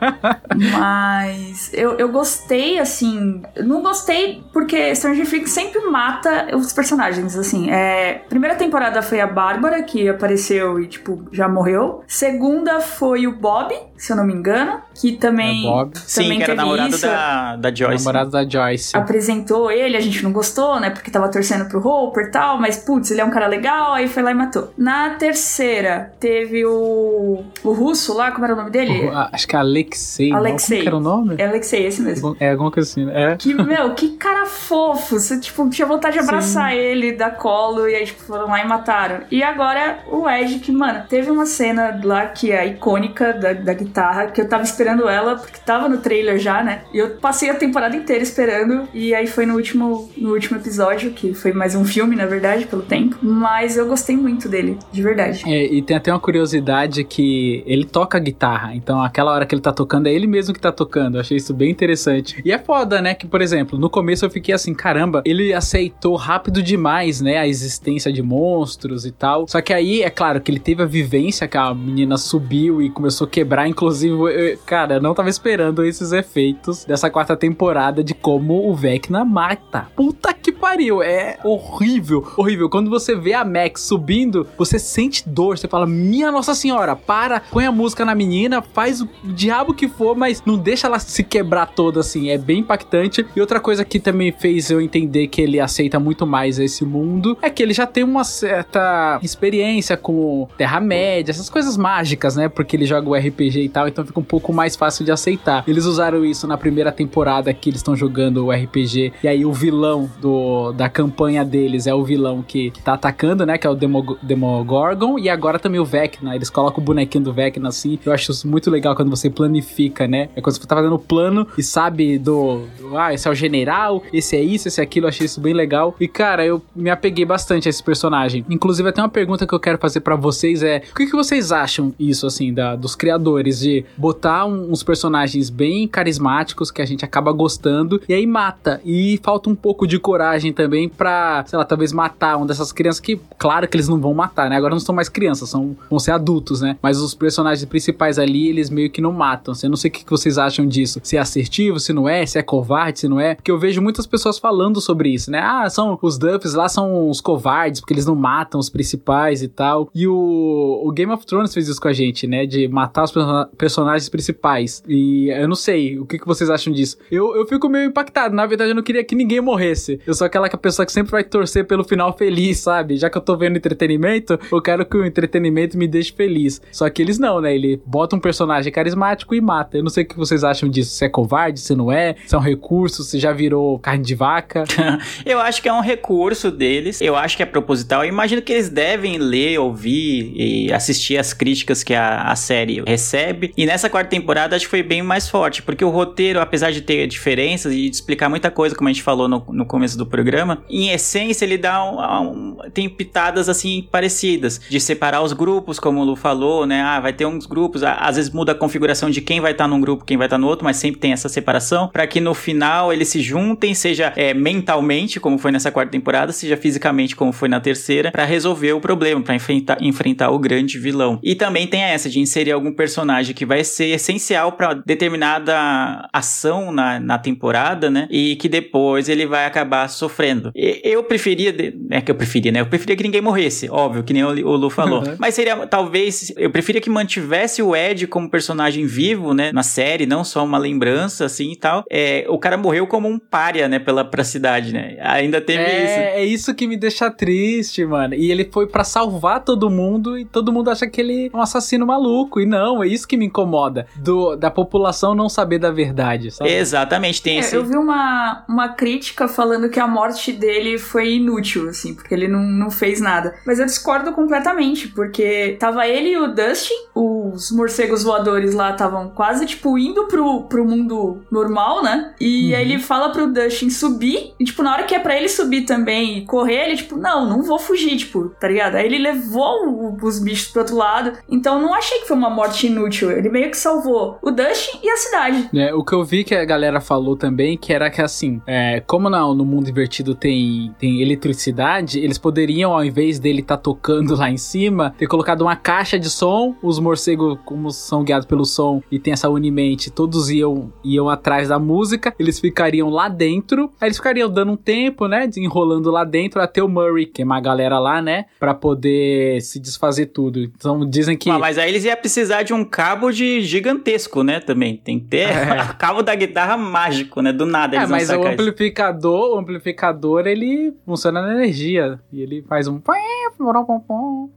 [LAUGHS] Mas eu, eu gostei, assim. Não gostei porque Stranger Things sempre mata os personagens, assim. É, primeira temporada foi a Bárbara, que apareceu e, tipo, já morreu. Segunda foi o Bob, se eu não me engano, que também. É Bob. Sim, também que era teve namorado isso. da, da Joyce. Namorado da Joyce. Apresentou ele, a gente não gostou, né? Porque tava torcendo pro Hopper e tal, mas putz, ele é um cara legal, aí foi lá e matou. Na terceira, teve o. O russo lá, como era o nome dele? O- acho que é Alexei. não? Alexei. Como que era o nome? É Alexei, esse mesmo. É alguma coisa assim, né? É. Que, meu, que cara fofo. Você, tipo, tinha vontade de abraçar ele, dar colo, e aí, tipo, foram lá e mataram. E agora o Ed, que, mano, teve uma cena lá que é icônica da, da guitarra, que eu tava esperando ela, porque tava no trailer já, né? E eu passei a temporada inteira esperando. E aí foi no último, no último episódio, que foi mais um filme, na verdade, pelo tempo. Mas eu gostei muito dele, de verdade. É, e tem até uma curiosidade que ele toca guitarra, então aquela hora que ele tá tocando é ele mesmo que tá tocando. Eu achei isso bem interessante. E é foda, né? Que, por exemplo, no começo eu fiquei assim, caramba, ele aceitou rápido demais, né? A existência de monstros e tal. Só que aí, é claro que ele teve a vivência que a menina subiu e começou a quebrar. Inclusive, eu- cara, eu não tava esperando esses efeitos dessa quarta temporada de como o Vecna mata. Puta que pariu, é horrível, horrível. Quando você vê a Max subindo, você sente dor, você fala, minha nossa senhora, para, põe a música na menina, faz o diabo que for, mas não deixa ela se quebrar toda assim, é bem impactante. E outra coisa que também fez eu entender que ele aceita muito mais esse mundo é que ele já tem uma certa experiência com Terra-média, essas coisas mágicas, né? Porque ele joga o RPG e tal, então fica um pouco mais fácil de aceitar. Eles usaram isso na primeira temporada que eles estão jogando o RPG, e aí o vilão do, da campanha deles é o vilão que, que tá atacando, né? Que é o Demo, Demogorgon, e agora também o Vecna. Eles colocam o bonequinho do Vecna assim. Eu acho isso muito legal quando você planifica, né? É quando você tá fazendo o plano e sabe do, do, Ah, esse é o general, esse é isso, esse é aquilo. Eu achei isso bem legal. E cara, eu me apeguei bastante a esse personagem. Inclusive, até uma pergunta que eu quero fazer pra vocês é: o que, que vocês acham isso, assim, da, dos criadores, de botar um- uns personagens bem carismáticos que a gente acaba gostando e aí mata? E falta um pouco de coragem também pra, sei lá, talvez matar uma dessas crianças que, claro que eles não vão matar, né? Agora não são mais crianças, são, vão ser adultos, né? Mas os personagens principais ali, eles meio que não matam. Eu não sei o que vocês acham disso. Se é assertivo, se não é, se é covarde, se não é. Porque eu vejo muitas pessoas falando sobre isso, né? Ah, são os Duffs lá são os covardes, porque eles não matam os principais e tal. E o, o Game of Thrones fez isso com a gente, né? De matar os persona- personagens principais. E eu não sei, o que, que vocês acham disso? Eu, eu fico meio impactado. Na verdade, eu não queria que ninguém morresse. Eu sou aquela que- pessoa que sempre vai torcer pelo final feliz, sabe? Já que eu tô vendo entretenimento, eu quero que o entretenimento me deixe feliz. Só que eles não, né? Ele bota um personagem carismático e mata. Eu não sei o que vocês acham disso. Se é covarde, se não é, se é um recurso, se já virou carne de vaca. [LAUGHS] Eu acho que é um recurso deles. Eu acho que é proposital. Eu imagino que eles devem ler, ouvir e assistir as críticas que a, a série recebe. E nessa quarta temporada acho que foi bem mais forte, porque o roteiro, apesar de ter diferenças e de explicar muita coisa, como a gente falou no, no começo do programa, em essência ele dá um, um- tem pitadas assim parecidas de separar os grupos, como o Lu falou, né? Ah, vai ter uns grupos, às vezes muda a configuração de quem vai estar num grupo, quem vai estar no outro, mas sempre tem essa separação para que no final eles se juntem, seja é, mentalmente, como foi nessa quarta temporada, seja fisicamente, como foi na terceira, para resolver o problema, para enfrentar, enfrentar o grande vilão. E também tem essa de inserir algum personagem que vai ser essencial para determinada ação na, na temporada, né? E que depois ele vai acabar sofrendo. E- Eu preferia, de- é que eu preferia, né? Eu preferia que ninguém morresse, óbvio, que nem o, o Lu falou. Uhum. Mas seria, talvez, eu preferia que mantivesse o Ed como personagem vivo, né? Na série, não só uma lembrança, assim e tal. É, o cara morreu como um pária, né? Pela pra cidade, né? Ainda teve isso. É, é isso que me deixa triste, mano. E ele foi pra salvar todo mundo e todo mundo acha que ele é um assassino maluco. E não, é isso que me incomoda. Do, da população não saber da verdade, sabe? Exatamente, tem É, esse. eu vi uma, uma crítica falando que a morte dele foi inútil, assim, porque ele não, não fez nada. Mas eu discordo completamente, porque tava ele e o Dustin, os morcegos voadores lá estavam quase, tipo, indo pro, pro mundo normal, né? E aí ele fala pro Dustin subir, e, tipo, na hora que é pra ele subir também e correr, ele, tipo, não, não vou fugir, tipo, tá ligado? Aí ele levou o- os bichos pro outro lado, então não achei que foi uma morte inútil, ele meio que salvou o Dustin e a cidade. É, o que eu vi que a galera falou também, que era que assim, é, como no mundo invertido tem, tem eletricidade, eles poderiam, ao invés dele estar tocando lá em cima, ter colocado uma caixa de som, os morcegos, como são guiados pelo som e tem essa unimente, todos iam, iam atrás da música, eles ficariam lá dentro, aí eles ficariam dando um tempo, né, desenrolando lá dentro até o Murray, que é uma galera lá, né, pra poder se desfazer tudo. Então dizem que... Ah, mas aí eles iam precisar de um cabo de gigantesco, né? Também. Tem que ter o [LAUGHS] cabo da guitarra mágico, né? Do nada É, eles vão mas o sacar isso. amplificador, o amplificador, ele funciona na energia. E ele faz um.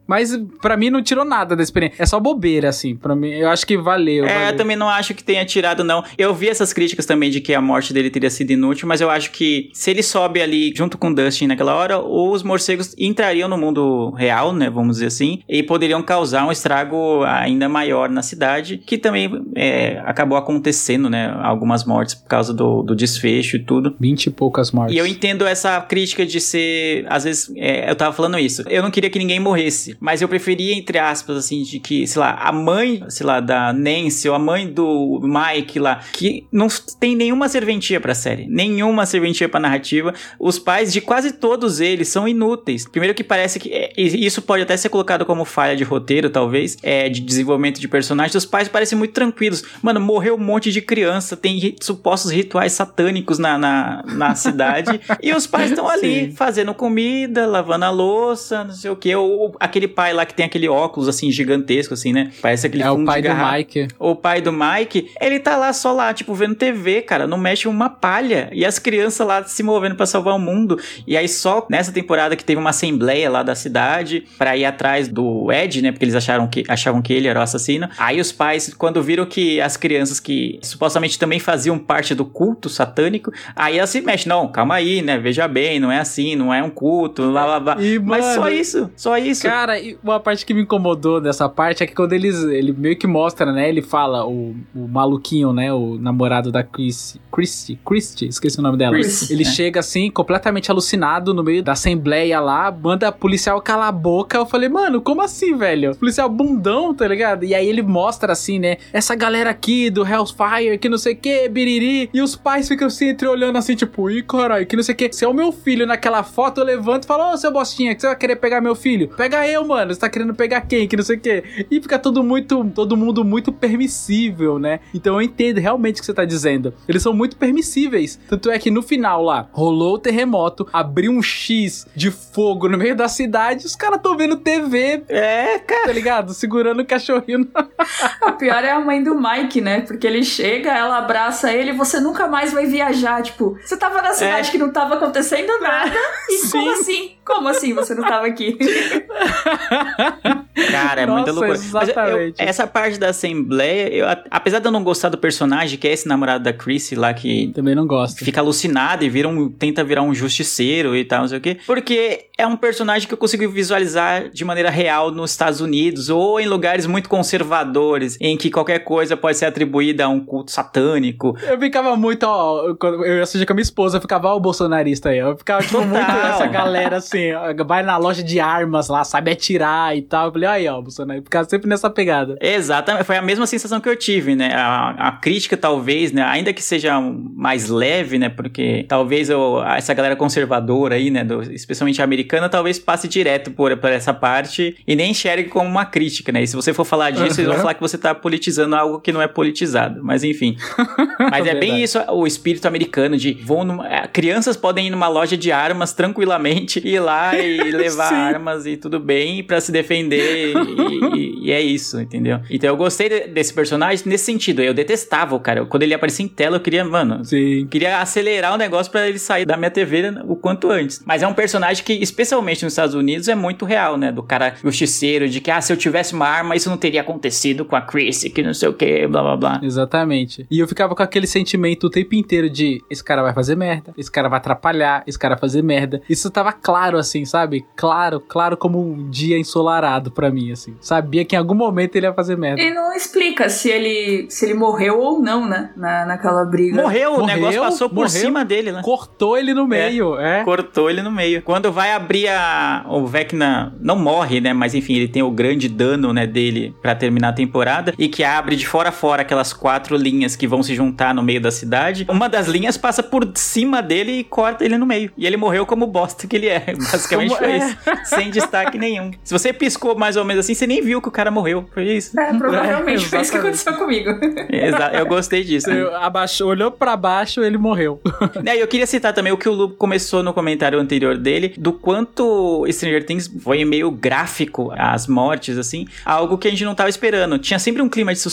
Mas pra mim não tirou nada da experiência. É só bobeira, assim. Pra mim, eu acho que valeu. É, eu valeu. também não acho que tenha tirado, não. Eu vi essas críticas também de que a morte dele teria sido inútil, mas eu acho que se ele sobe ali junto com o Dustin naquela hora, os morcegos entrariam no mundo real, né? Vamos dizer assim, e poderiam causar um estrago ainda maior na cidade, que também é, acabou acontecendo, né? Algumas mortes por causa do, do desfecho e tudo. Vinte e poucas mortes. E eu entendo essa crítica de ser. Às vezes, é, eu tava falando isso. Eu não queria que ninguém morresse. Mas eu preferia, entre aspas, assim, de que, sei lá, a mãe, sei lá, da Nancy ou a mãe do Mike lá, que não tem nenhuma serventia pra série. Nenhuma serventia pra narrativa. Os pais de quase todos eles são inúteis. Primeiro que parece que. é, isso pode até ser colocado como falha de roteiro, talvez, é, de desenvolvimento de personagens. Os pais parecem muito tranquilos. Mano, morreu um monte de criança, tem supostos rituais satânicos na, na, na cidade. [LAUGHS] e os pais estão ali Sim. fazendo comida, lavando a louça, não sei o que. Ou aquele pai lá que tem aquele óculos assim gigantesco, assim, né? Parece aquele É o pai de do. Mike. O pai do Mike, ele tá lá só lá, tipo, vendo TV, cara, não mexe uma palha. E as crianças lá se movendo pra salvar o mundo. E aí só nessa temporada que teve uma assembleia lá da cidade pra ir atrás do Ed, né? Porque eles acharam que, achavam que ele era o assassino. Aí os pais, quando viram que as crianças que supostamente também faziam parte do culto satânico, aí elas se mexem. Não, calma aí, né? Veja bem, não é assim, não é um culto, blá blá blá. E, Mas mano, só isso, só isso. Cara, e uma parte que me incomodou dessa parte é que quando eles. Ele meio que mostra, né? Ele fala, o, o maluquinho, né? O namorado da Chris. Christy. Christy, esqueci o nome dela. Christy, ele é. chega assim, completamente alucinado no meio da assembleia lá, manda a policial calar a boca. Eu falei, mano, como assim, velho? Policial bundão, tá ligado? E aí ele mostra assim, né? Essa galera aqui do Hellfire, que não sei o que, biriri. E os pais ficam assim, entre olhando assim, tipo, ih, caralho, que não sei o que. Se é o meu filho naquela foto, eu levanto e falo, ô, seu bostinha, que você vai querer pegar meu filho? Pega eu, mano. Você tá querendo pegar quem? Que não sei o que. E fica todo muito, todo mundo muito permissível, né? Então eu entendo realmente o que você tá dizendo. Eles são muito permissíveis. Tanto é que no final lá, rolou o terremoto, abriu um X de fogo no meio da cidade, os caras tão vendo TV, É, cara. tá ligado? Segurando o cachorrinho. [LAUGHS] O pior é a mãe do Mike, né? Porque ele chega, ela abraça ele, você nunca mais vai viajar. Tipo, você tava na cidade É. que não tava acontecendo nada. E Sim. como assim? Como assim você não tava aqui? [LAUGHS] Cara, é muita Nossa, loucura. Mas eu- exatamente. essa parte da Assembleia, eu, apesar de eu não gostar do personagem, que é esse namorado da Chrissy lá, que Também não gosto. fica alucinado e vira um, tenta virar um justiceiro e tal, não sei o quê. Porque é um personagem que eu consigo visualizar de maneira real nos Estados Unidos ou em lugares muito conservadores, em que qualquer coisa pode ser atribuída a um culto satânico. Eu ficava muito, ó, eu- quando eu ia assistir com a minha esposa, eu ficava, ó, o bolsonarista aí. Eu ficava, tipo, muito essa galera assim, ó, vai na loja de armas lá, sabe atirar e tal. Eu falei, aí, ó, Bolsonaro, eu ficava sempre nessa pegada. Exatamente, foi a mesma sensação que eu tive, né? A, a crítica, talvez, né? Ainda que seja mais leve, né? Porque talvez eu- essa galera conservadora aí, né? do- especialmente americana, talvez passe direto por, por essa parte e nem enxergue como uma crítica, né? E se você for falar disso, eles vão falar que você tá politizando algo que não é politizado. Mas enfim. [LAUGHS] Mas é bem isso, o espírito americano de vão numa- é, crianças podem ir numa loja de armas tranquilamente, ir lá e [LAUGHS] levar armas e tudo bem pra se defender e, e- e é isso, entendeu? Então eu gostei de- desse personagem nesse sentido. Eu detestava o cara. Quando ele aparecia em tela, eu queria, mano, Sim. queria acelerar o negócio pra ele sair da minha TV o quanto antes. Mas é um personagem que, especialmente nos Estados Unidos, é muito real, né? Do cara justiceiro, de que, ah, se eu tivesse uma arma, isso não teria acontecido com a Chris, que não sei o que, blá blá blá. Exatamente. E eu ficava com aquele sentimento o tempo inteiro de esse cara vai fazer merda, esse cara vai atrapalhar, esse cara vai fazer merda. Isso tava claro assim, sabe? Claro, claro como um dia ensolarado pra mim, assim. Sabia que em algum momento ele ia fazer merda. E não explica se ele, se ele morreu ou não, né? Na, naquela briga. Morreu, o Morreu, negócio passou por morreu. cima dele, né? Cortou ele no meio, é. Cortou ele no meio. Quando vai abrir a. O Vecna não morre, né? Mas enfim, ele tem o grande dano, né, dele pra terminar a temporada. E que abre de fora a fora aquelas quatro linhas que vão se juntar no meio da cidade. Uma das linhas passa por cima dele e corta ele no meio. E ele morreu como bosta que ele é. [LAUGHS] Basicamente foi é. isso. Sem destaque nenhum. Se você piscou mais ou menos assim, você nem viu que o cara morreu. Foi isso. É, provavelmente É, [LAUGHS] foi isso que aconteceu comigo. [LAUGHS] Exa- Eu gostei disso. né? Abaixou, olhou pra baixo, ele morreu. É, e eu queria citar também o que o Lu começou no comentário anterior dele, do quanto Stranger Things foi meio gráfico, as mortes, assim, algo que a gente não tava esperando. Tinha sempre um clima de suspense,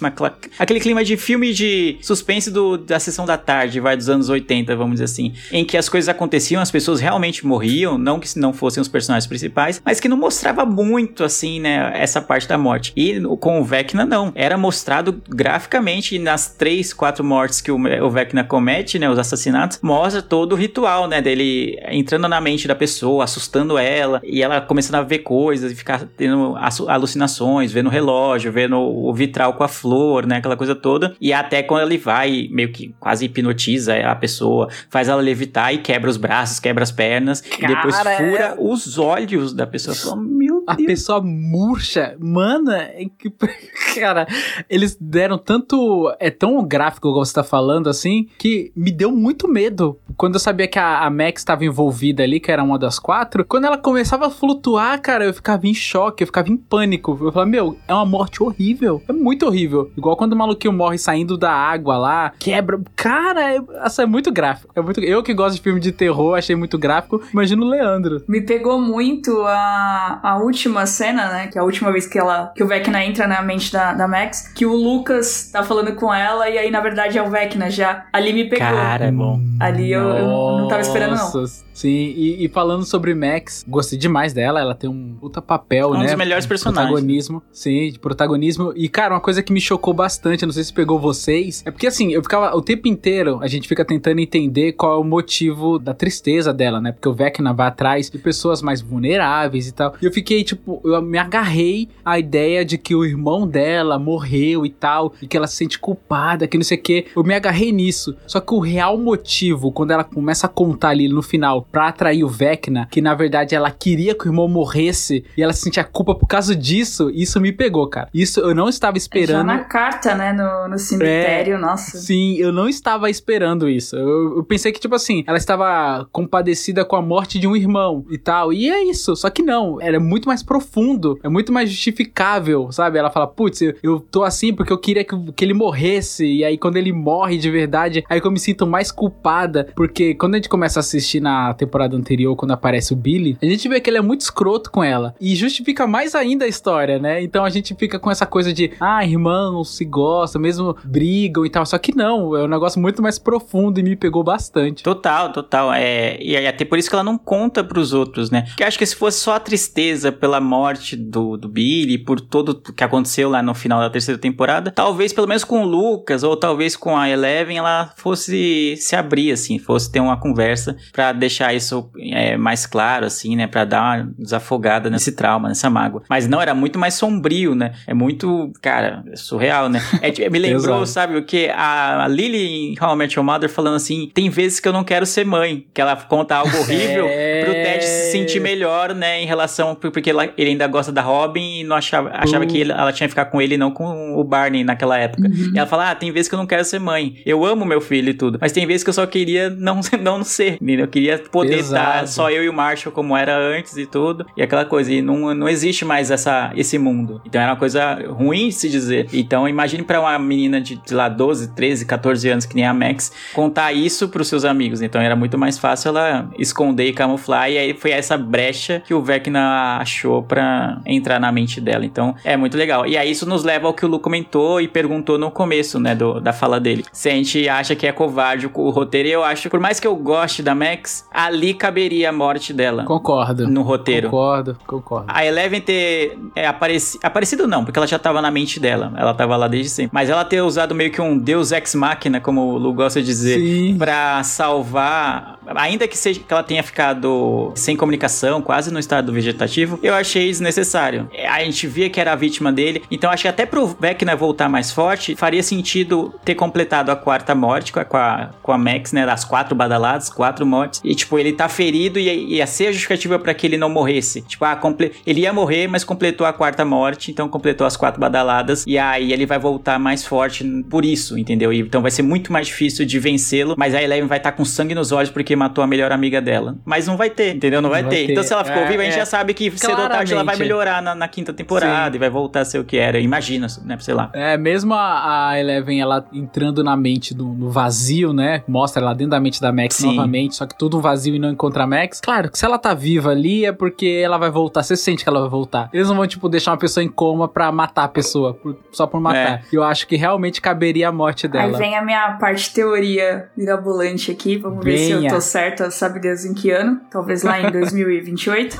uma cla- aquele clima de filme de suspense do, da sessão da tarde, vai, dos anos 80, vamos dizer assim, em que as coisas aconteciam, as pessoas realmente morriam, não que não fossem os personagens principais, mas que não mostrava muito, assim, né, essa parte da morte. E com o Vecna, não. Era mostrado graficamente nas três, quatro mortes que o, o Vecna comete, né, os assassinatos, mostra todo o ritual, né, dele entrando na mente da pessoa, assustando ela, e ela começando a ver coisas e ficar tendo alucinações, vendo o relógio, vendo o vitral com a flor, né, aquela coisa toda, e até quando ele vai, meio que quase hipnotiza a pessoa, faz ela levitar e quebra os braços, quebra as pernas, e depois Cara, fura é- os olhos da pessoa. Fala, Meu A Deus. pessoa murcha, mano, é que, [LAUGHS] cara, eles deram tanto, é tão gráfico como você tá falando assim, que me deu muito medo. Quando eu sabia que a, a Max estava envolvida ali, que era uma das quatro, quando ela começava a flutuar, cara, eu ficava em choque, eu ficava em pânico. Eu falava, meu, é uma morte horrível, é muito horrível. Igual quando o maluquinho morre saindo da água lá, quebra. Cara, é, essa é muito gráfico. É muito, eu que gosto de filme de terror, achei muito gráfico. Imagina o Leandro. Me pegou muito a, a última cena, né? Que é a última vez que ela que o Vecna entra na mente da, da Max, que o Lucas tá falando com ela e aí na verdade é o Vecna já. Ali me pegou. Cara, é bom. Ali eu, eu não tava esperando não. Nossa, Sim, e, e falando sobre Max, gostei demais dela, ela tem um puta papel, Um né? dos melhores personagens. Protagonismo, sim, de protagonismo. E, cara, uma coisa que me chocou bastante, eu não sei se pegou vocês, é porque, assim, eu ficava o tempo inteiro, a gente fica tentando entender qual é o motivo da tristeza dela, né? Porque o Vecna vai atrás de pessoas mais vulneráveis e tal. E eu fiquei, tipo, eu me agarrei à ideia de que o irmão dela morreu e tal, e que ela se sente culpada, que não sei o quê. Eu me agarrei nisso. Só que o real motivo, quando ela começa a contar ali no final, pra atrair o Vecna, que na verdade ela queria que o irmão morresse e ela sentia culpa por causa disso, isso me pegou, cara. Isso eu não estava Já esperando. na carta, né? No, no cemitério, nossa. Sim, eu não estava esperando isso. Eu, eu pensei que, tipo assim, ela estava compadecida com a morte de um irmão e tal. E é isso. Só que não. Era muito mais profundo. É muito mais justificável, sabe? Ela fala, putz, eu, eu tô assim porque eu queria que, que ele morresse. E aí, quando ele morre de verdade, aí que eu me sinto mais culpada. Porque quando a gente começa a assistir na temporada anterior, quando aparece o Billy, a gente vê que ele é muito escroto com ela. E justifica mais ainda a história, né? Então a gente fica com essa coisa de, ah, irmãos se gostam, mesmo brigam e tal. Só que não, é um negócio muito mais profundo e me pegou bastante. Total, total. É, e até por isso que ela não conta pros outros, né? Porque acho que se fosse só a tristeza morte do, do Billy, por tudo que aconteceu lá no final da terceira temporada, talvez pelo menos com o Lucas, ou talvez com a Eleven, ela fosse se abrir, assim, fosse ter uma conversa pra deixar isso é, mais claro, assim, né? Pra dar uma desafogada nesse trauma, nessa mágoa. Mas não, era muito mais sombrio, né? É muito, cara, é surreal, né? É, tipo, me [LAUGHS] lembrou, sabe o que? A Lily em How I Met Your Mother falando assim: tem vezes que eu não quero ser mãe. Que ela conta algo horrível É. pro Ted se sentir melhor, né? Em relação. Porque ele ainda gosta da Robin e não achava, achava que ele- ela tinha que ficar com ele e não com o Barney naquela época. E ela fala: Ah, tem vezes que eu não quero ser mãe. Eu amo meu filho e tudo. Mas tem vezes que eu só queria não, [LAUGHS] não ser. entendeu? Eu queria poder estar só eu e o Marshall como era antes e tudo. E aquela coisa. E não, não existe mais essa, esse mundo. Então era uma coisa ruim de se dizer. Então imagine pra uma menina de, sei lá, 12, 13, 14 anos, que nem a Max, contar isso pros seus amigos. Então era muito mais fácil ela esconder e camuflar. E aí foi essa brecha que o Vecna achou pra entrar na mente dela. Então é muito legal. E aí isso nos leva ao que o Lu comentou e perguntou no começo, né, do, da fala dele. Se a gente acha que é covarde o, o roteiro, e eu acho, por mais que eu goste da Max, ali caberia a morte dela Concordo. no roteiro. Concordo, concordo. A Eleven ter é, apareci... aparecido não, porque ela já tava na mente dela. Ela tava lá desde sempre. Mas ela ter usado meio que um deus ex machina, como o Lu gosta de dizer, Sim. pra salvar ainda que seja que ela tenha ficado sem comunicação, quase no estado vegetativo, eu achei desnecessário. É, A gente via que era a vítima dele, então acho que até pro Vecna voltar mais forte, faria sentido ter completado a quarta morte com a, com a, com a Max, né? Das quatro badaladas, quatro mortes. E, tipo, ele tá ferido e ia ser a justificativa pra que ele não morresse. Tipo, ah, comple... ele ia morrer, mas completou a quarta morte, então completou as quatro badaladas. E aí ele vai voltar mais forte por isso, entendeu? E, então vai ser muito mais difícil de vencê-lo, mas a Eleven vai estar com sangue nos olhos porque matou a melhor amiga dela. Mas não vai ter, entendeu? Não vai, Não vai ter. ter. Então se ela ficou É, viva, a gente é. já sabe que cedo ou tarde ela vai Claramente. melhorar na, na quinta temporada Sim. e vai voltar a ser o que era. Imagina, né? Sei lá. É, mesmo a, a Eleven, ela entrando na mente do, no vazio, né? Mostra ela dentro da mente da Max Sim. novamente, só que tudo vazio e não encontra a Max. Claro que se ela tá viva ali é porque ela vai voltar. Você sente que ela vai voltar. Eles não vão, tipo, deixar uma pessoa em coma pra matar a pessoa, por- só por matar. Eu acho que realmente caberia a morte Aí dela. vem a minha parte teoria mirabolante aqui. Vamos ver se eu Venha. tô certa, sabe Deus em que ano? Talvez lá em [LAUGHS] 2028.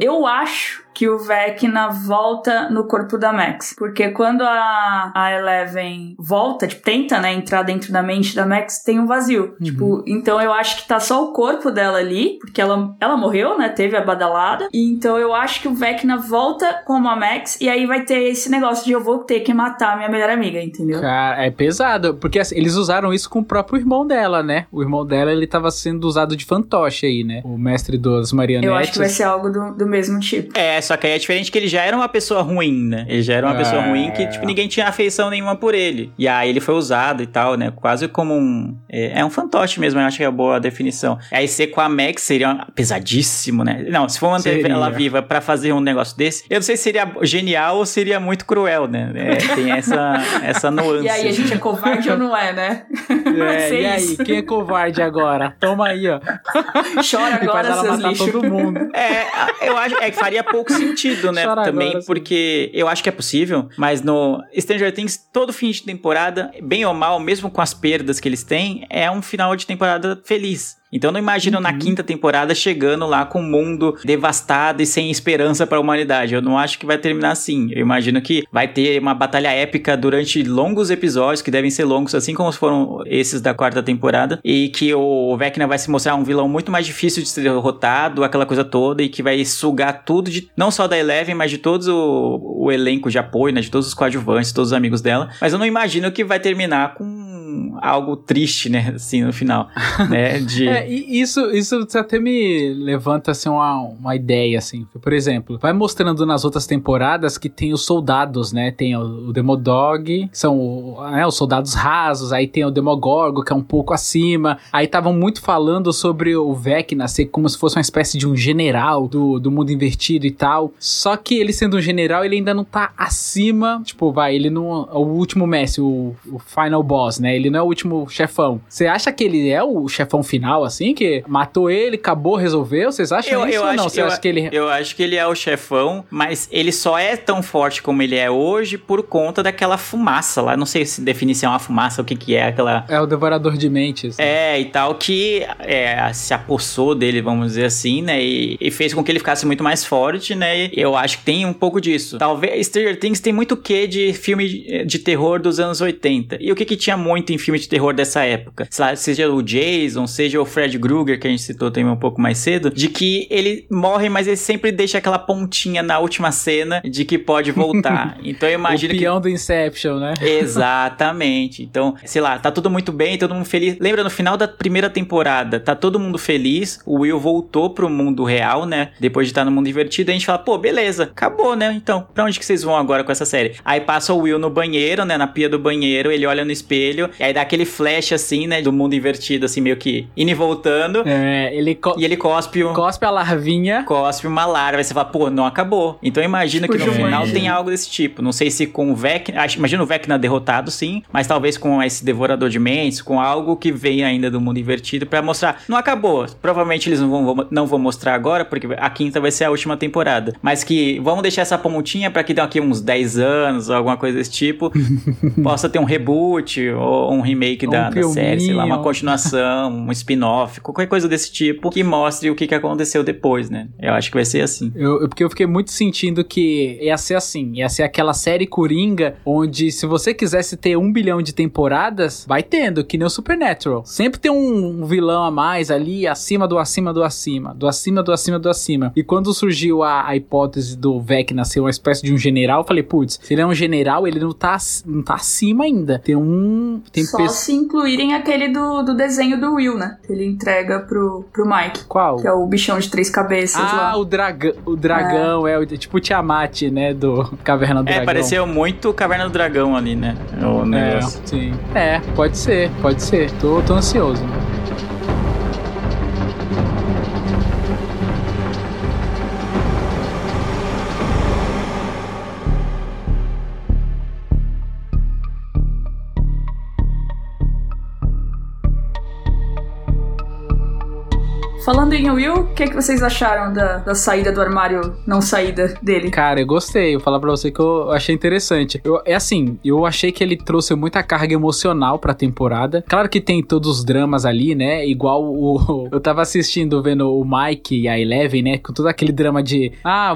eu acho que o Vecna volta no corpo da Max. Porque quando a, a Eleven volta, tipo, tenta, né, entrar dentro da mente da Max, tem um vazio. Uhum. Tipo, então eu acho que tá só o corpo dela ali, porque ela, ela morreu, né, teve a badalada. E então eu acho que o Vecna volta como a Max, e aí vai ter esse negócio de eu vou ter que matar a minha melhor amiga, entendeu? Cara, é pesado, porque assim, eles usaram isso com o próprio irmão dela, né? O irmão dela, ele tava sendo usado de fantoche aí, né? O mestre das marionetes. Eu acho que vai ser algo do, do mesmo tipo. É, só que aí é diferente que ele já era uma pessoa ruim, né? Ele já era uma É. pessoa ruim que, tipo, ninguém tinha afeição nenhuma por ele. E aí ele foi usado e tal, né? Quase como um. É, é um fantoche mesmo, eu acho que é a boa definição. Aí ser com a Max seria pesadíssimo, né? Não, se for manter Seria. ela viva pra fazer um negócio desse, eu não sei se seria genial ou seria muito cruel, né? É, tem essa, [LAUGHS] essa nuance. E aí, a gente é covarde ou não é, né? É, e aí, quem é covarde agora? Toma aí, ó. Chora E faz agora, ela seus matar lixos. todo mundo. É, eu acho é que faria pouco sentido, né? Chora Também agora, sim. porque eu acho que é possível, mas no Stranger Things, todo fim de temporada, bem ou mal, mesmo com as perdas que eles têm, é um final de temporada feliz. Então eu não imagino Uhum. na quinta temporada chegando lá com o mundo devastado e sem esperança para a humanidade. Eu não acho que vai terminar assim. Eu imagino que vai ter uma batalha épica durante longos episódios, que devem ser longos, assim como foram esses da quarta temporada, e que o Vecna vai se mostrar um vilão muito mais difícil de ser derrotado, aquela coisa toda, e que vai sugar tudo, de, não só da Eleven, mas de todos o, o elenco de apoio, né, de todos os coadjuvantes, todos os amigos dela. Mas eu não imagino que vai terminar com algo triste, né, assim, no final, né, de... [LAUGHS] É, e isso, isso até me levanta assim, uma, uma ideia, assim. Por exemplo, vai mostrando nas outras temporadas que tem os soldados, né? Tem o, o Demodog, que são né, os soldados rasos, aí tem o Demogorgo, que é um pouco acima. Aí estavam muito falando sobre o Vecna ser como se fosse uma espécie de um general do, do mundo invertido e tal. Só que ele sendo um general, ele ainda não tá acima. Tipo, vai, ele não. é O último mestre, o, o final boss, né? Ele não é o último chefão. Você acha que ele é o chefão final, assim? Que matou ele, acabou, resolveu? Vocês acham isso ou não? Você eu, acha que ele. eu acho que ele é o chefão, mas ele só é tão forte como ele é hoje por conta daquela fumaça lá. Não sei se definir se é uma fumaça, o que que é aquela... É o devorador de mentes. É, e tal, que é, se apossou dele, vamos dizer assim, né? E, e fez com que ele ficasse muito mais forte, né? E eu acho que tem um pouco disso. Talvez Stranger Things tem muito quê de filme de, de terror dos anos 80. E o que que tinha muito em filme de terror dessa época? Sei lá, seja o Jason, seja o Fred Krueger, que a gente citou também um pouco mais cedo, de que ele morre, mas ele sempre deixa aquela pontinha na última cena de que pode voltar. [LAUGHS] então eu o imagino que peão do Inception, né? Exatamente. Então, sei lá, tá todo muito bem, todo mundo feliz. Lembra no final da primeira temporada, tá todo mundo feliz. O Will voltou pro mundo real, né? Depois de estar no mundo invertido, a gente fala, pô, beleza, acabou, né? Então, pra onde que vocês vão agora com essa série? Aí passa o Will no banheiro, né? Na pia do banheiro, ele olha no espelho, aí dá aquele flash assim, né? Do mundo invertido, assim, meio que indo e voltando. É, ele co- E ele cospe um. cospe a larvinha. Cospe uma larva, aí você fala, pô, não acabou. Então eu imagino Tipo que no Jumanji. final tem algo desse tipo. Não sei se com o Vecna. Imagina o Vecna derrotado, sim, mas talvez com esse devorador de mentes, com algo que vem ainda do mundo invertido pra mostrar. Não acabou. Provavelmente eles não vão, não vão mostrar agora, porque a quinta vai ser a última temporada. Mas que vamos deixar essa pontinha pra que daqui uns 10 anos, ou alguma coisa desse tipo, [LAUGHS] possa ter um reboot ou um remake da, Um da série, sei lá, uma continuação, um spin-off, qualquer coisa desse tipo que mostre o que, que aconteceu depois, né? Eu acho que vai ser assim. Eu, eu- porque eu fiquei muito sentindo que ia ser assim, ia ser aquela série Coringa, onde se você quisesse ter um bilhão de temporadas, vai tendo, que nem o Supernatural. Sempre tem um vilão a mais ali, acima do acima do acima, do acima do acima do acima. E quando surgiu a, a hipótese do Vecna ser uma espécie de um general, eu falei, putz, se ele é um general, ele não tá, não tá acima ainda. Tem um... Tem Só se incluírem aquele do, do desenho do Will, né? Que ele entrega pro, pro Mike. Qual? Que é o bichão de três cabeças Ah, lá. o, dragão, o dragão, é. o- tipo o Tiamat, né, do Caverna do É, Dragão. pareceu muito Caverna do Dragão ali, né? O É, negócio. sim. É, pode ser, pode ser. Tô, tô ansioso. Falando em Will, o que, que vocês acharam da, da saída do armário não saída dele? Cara, eu gostei. Vou falar pra você que eu achei interessante. Eu, é assim, eu achei que ele trouxe muita carga emocional pra temporada. Claro que tem todos os dramas ali, né? Igual o. [LAUGHS] Eu tava assistindo, vendo o Mike e a Eleven, né? Com todo aquele drama de. Ah,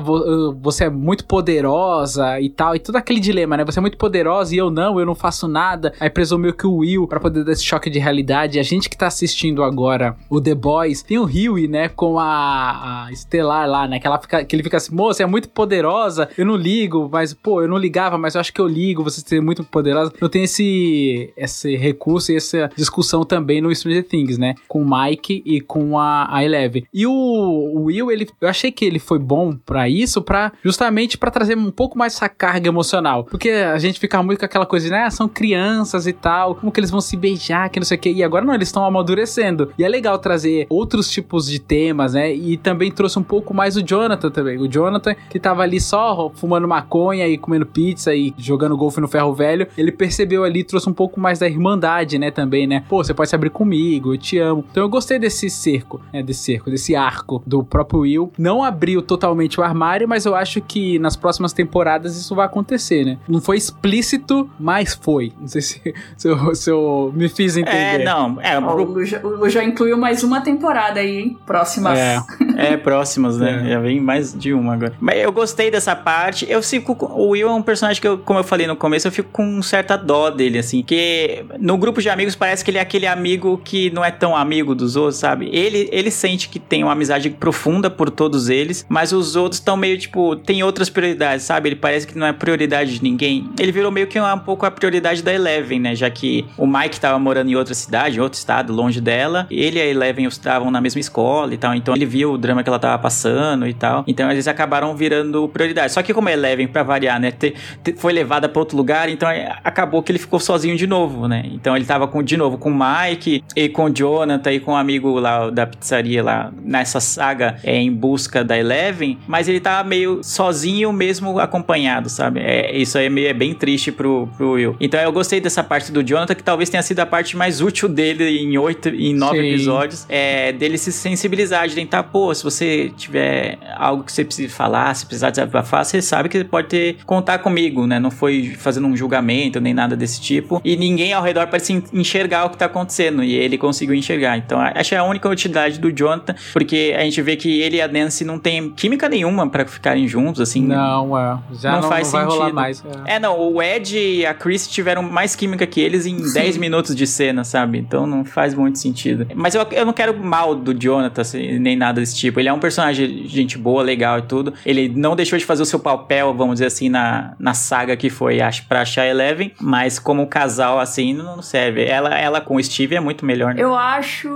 você é muito poderosa e tal. E todo aquele dilema, né? Você é muito poderosa e eu não, eu não faço nada. Aí presumiu que o Will, pra poder dar esse choque de realidade. A gente que tá assistindo agora o The Boys, tem o Huey, né? Com a, a Estelar lá, né? Que, ela fica, que ele fica assim, moça, é muito poderosa, eu não ligo, mas, pô, eu não ligava, mas eu acho que eu ligo, você ser muito poderosa. Eu tenho esse, esse recurso e essa discussão também no Stranger Things, né? Com o Mike e com a, a Eleven. E o, o Will, ele, eu achei que ele foi bom pra isso, pra justamente pra trazer um pouco mais essa carga emocional. Porque a gente fica muito com aquela coisa né? São crianças e tal, como que eles vão se beijar, que não sei o que. E agora não, eles estão amadurecendo. E é legal trazer outros tipos de temas, né? E também trouxe um pouco mais o Jonathan também. O Jonathan, que tava ali só fumando maconha e comendo pizza e jogando golfe no ferro velho, ele percebeu ali, trouxe um pouco mais da irmandade, né? Também, né? Pô, você pode se abrir comigo, eu te amo. Então eu gostei desse cerco, né? Desse cerco, desse arco do próprio Will. Não abriu totalmente o armário, mas eu acho que nas próximas temporadas isso vai acontecer, né? Não foi explícito, mas foi. Não sei se, [LAUGHS] se, eu, se eu me fiz entender. É, não. É, o, Lu já, o Lu já incluiu mais uma temporada aí, hein? Próximas. É. É, próximas, né? É. Já vem mais de uma agora. Mas eu gostei dessa parte. Eu fico. O Will é um personagem que, eu, como eu falei no começo, eu fico com certa dó dele, assim. Que no grupo de amigos parece que ele é aquele amigo que não é tão amigo dos outros, sabe? Ele, ele sente que tem uma amizade profunda por todos eles, mas os outros estão meio tipo. Tem outras prioridades, sabe? Ele parece que não é prioridade de ninguém. Ele virou meio que um pouco a prioridade da Eleven, né? Já que o Mike tava morando em outra cidade, em outro estado, longe dela. Ele e a Eleven estavam na mesma escola e tal. Então ele viu o drama que ela tava passando e tal. Então eles acabaram virando prioridade. Só que como a Eleven, pra variar, né? te- te- foi levada pra outro lugar, então é, acabou que ele ficou sozinho de novo, né? Então ele tava com, de novo com o Mike e com o Jonathan e com o amigo lá da pizzaria lá nessa saga é, em busca da Eleven. Mas ele tava meio sozinho mesmo acompanhado, sabe? É, isso aí é, meio, é bem triste pro, pro Will. Então eu gostei dessa parte do Jonathan, que talvez tenha sido a parte mais útil dele em oito, em nove Sim. episódios. É, dele se sensibilizar, de tentar, pô, se você tiver algo que você precise falar, se precisar desabafar, você sabe que você pode ter, contar comigo, né? Não foi fazendo um julgamento nem nada desse tipo. E ninguém ao redor parece en- enxergar o que tá acontecendo. E ele conseguiu enxergar. Então, acho que é a única utilidade do Jonathan, porque a gente vê que ele e a Nancy não tem química nenhuma pra ficarem juntos, assim. Não, é. Já Não não, faz não sentido. mais. é. É, não, o Ed e a Chris tiveram mais química que eles em 10 minutos de cena, sabe? Então não faz muito sentido. Mas eu, eu não quero mal do Jonathan, assim, nem nada desse tipo. Ele é um personagem gente boa, legal e tudo. Ele não deixou de fazer o seu papel, vamos dizer assim, na, na saga que foi acho, pra achar Eleven, mas como casal, assim, não serve. Ela, ela com o Steve é muito melhor, né? Eu acho,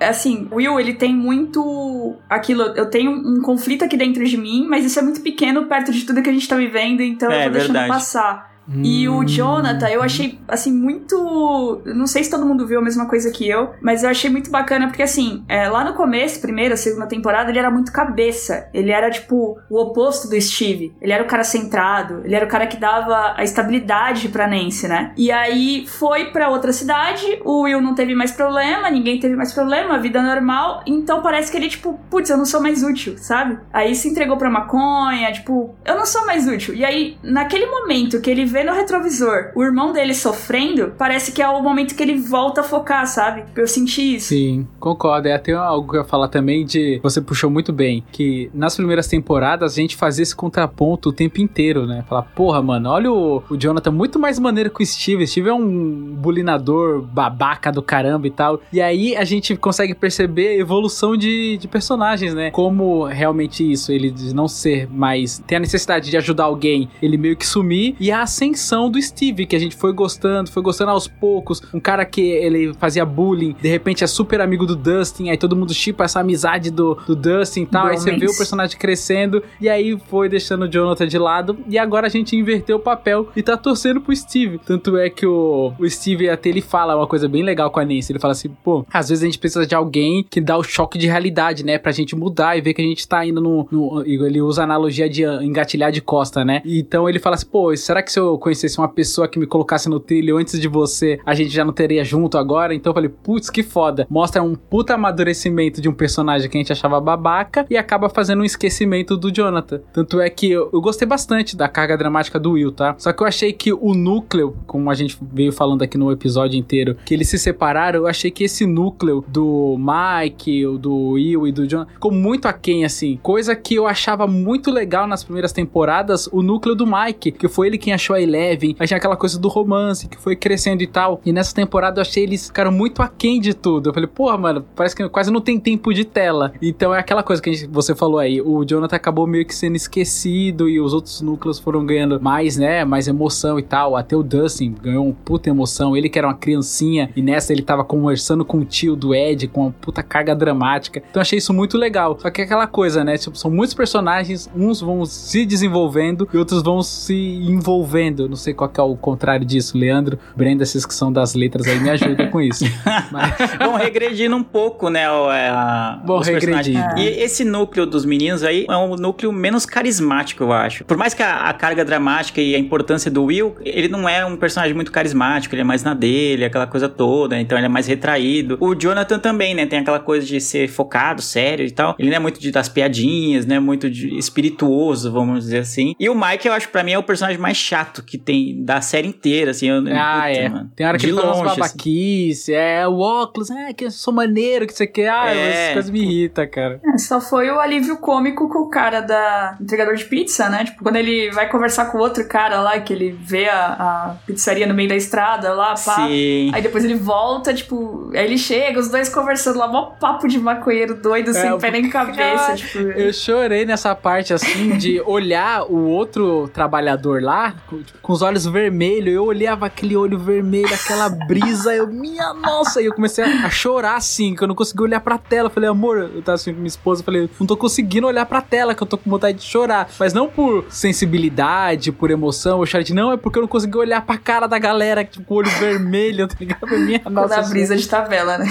assim, Will, ele tem muito aquilo, eu tenho um conflito aqui dentro de mim, mas isso é muito pequeno perto de tudo que a gente tá vivendo, então É, eu tô deixando verdade. passar. E o Jonathan, eu achei, assim, muito. Não sei se todo mundo viu a mesma coisa que eu, mas eu achei muito bacana, porque, assim, é, lá no começo, primeira, segunda temporada, ele era muito cabeça. Ele era, tipo, o oposto do Steve. Ele era o cara centrado, ele era o cara que dava a estabilidade pra Nancy, né? E aí foi pra outra cidade, o Will não teve mais problema, ninguém teve mais problema, vida normal, então parece que ele, tipo, putz, eu não sou mais útil, sabe? Aí se entregou pra maconha, tipo, eu não sou mais útil. E aí, naquele momento que ele vê no retrovisor o irmão dele sofrendo, parece que é o momento que ele volta a focar, sabe? Eu senti isso. Sim, concordo. É até algo que eu ia falar também de. Você puxou muito bem. Que nas primeiras temporadas a gente fazia esse contraponto o tempo inteiro, né? Falar, porra, mano, olha o, o Jonathan muito mais maneiro que o Steve. Steve é um bulinador babaca do caramba e tal. E aí a gente consegue perceber a evolução de, de personagens, né? Como realmente isso, ele de não ser mais. tem a necessidade de ajudar alguém, ele meio que sumir. E a ascensão do Steve, que a gente foi gostando, foi gostando aos poucos. Um cara que ele fazia bullying, de repente é super amigo do Dustin, aí todo mundo chipa essa amizade do, do Dustin e tal. Aí você vê o personagem crescendo, e aí foi deixando o Jonathan de lado. E agora a gente inverteu o papel e tá torcendo pro Steve. Tanto é que o, o Steve até ele fala uma coisa bem legal com a Nancy. Ele fala assim, pô, às vezes a gente precisa de alguém que dá o choque de realidade, né? Pra gente mudar e ver que a gente tá indo no. no ele usa a analogia de engatilhar de costa, né? Então ele fala assim, pô, será que se conhecesse uma pessoa que me colocasse no trilho antes de você, a gente já não teria junto agora? Então eu falei, putz, que foda. Mostra um puta amadurecimento de um personagem que a gente achava babaca e acaba fazendo um esquecimento do Jonathan. Tanto é que eu, eu gostei bastante da carga dramática do Will, tá? Só que eu achei que o núcleo, como a gente veio falando aqui no episódio inteiro, que eles se separaram, eu achei que esse núcleo do Mike, do Will e do John ficou muito aquém, assim. Coisa que eu achava muito legal nas primeiras temporadas, o núcleo do Mike, que foi ele quem achou a Eleven. Aí aquela coisa do romance que foi crescendo e tal. E nessa temporada eu achei eles ficaram muito aquém de tudo. Eu falei, porra, mano, parece que quase não tem tempo de tela. Então é aquela coisa que gente, você falou aí. O Jonathan acabou meio que sendo esquecido e os outros núcleos foram ganhando mais, né? Mais emoção e tal. Até o Dustin ganhou uma puta emoção. Ele que era uma criancinha e nessa ele tava conversando com o tio do Ed com uma puta carga dramática. Então achei isso muito legal. Só que é aquela coisa, né? Tipo, são muitos personagens, uns vão se desenvolvendo e outros vão se envolvendo. Não sei qual é o contrário disso. Leandro, Brenda, vocês que são das letras aí, me ajudam com isso. [LAUGHS] Mas... Bom, regredindo um pouco, né? É, a, Bom, regredindo. E esse núcleo dos meninos aí é um núcleo menos carismático, eu acho. Por mais que a, a, carga dramática e a importância do Will, ele não é um personagem muito carismático, ele é mais na dele, aquela coisa toda, então ele é mais retraído. O Jonathan também, né? Tem aquela coisa de ser focado, sério e tal. Ele não é muito de das piadinhas, né? Muito de espirituoso, vamos dizer assim. E o Mike, eu acho, para mim, é o personagem mais chato que tem da série inteira, assim. Eu, ah, puta, é. Mano. Tem hora que de ele longe, fala umas assim. babaquice, assim. é o óculos, é que eu sou maneiro, que você quer. Ah, é, essas coisas me irritam, cara. É, só foi o alívio cômico com o cara da entregador de pizza, né? Tipo, quando ele vai conversar com o outro cara lá, que ele vê a, a pizzaria no meio da estrada lá, pá. Sim. Aí depois ele volta, tipo, aí ele chega, os dois conversando lá, mó papo de maconheiro doido, é, sem pé nem cabeça. Tipo... Eu chorei nessa parte, assim, de [LAUGHS] olhar o outro trabalhador lá com, os olhos vermelhos. Eu olhava aquele olho vermelho, aquela brisa, eu, minha nossa, e eu comecei a, a chorar assim, que eu não conseguia olhar pra tela. Eu falei, amor, eu tava assim com minha esposa, eu falei, não tô conseguindo olhar pra tela, que eu tô com vontade de chorar. Mas não por sensibilidade, por emoção, eu chorei de não, é porque eu não consegui olhar pra cara da galera, tipo, com o olho vermelho, [LAUGHS] tá ligado? Minha nossa. Da brisa de tabela, né?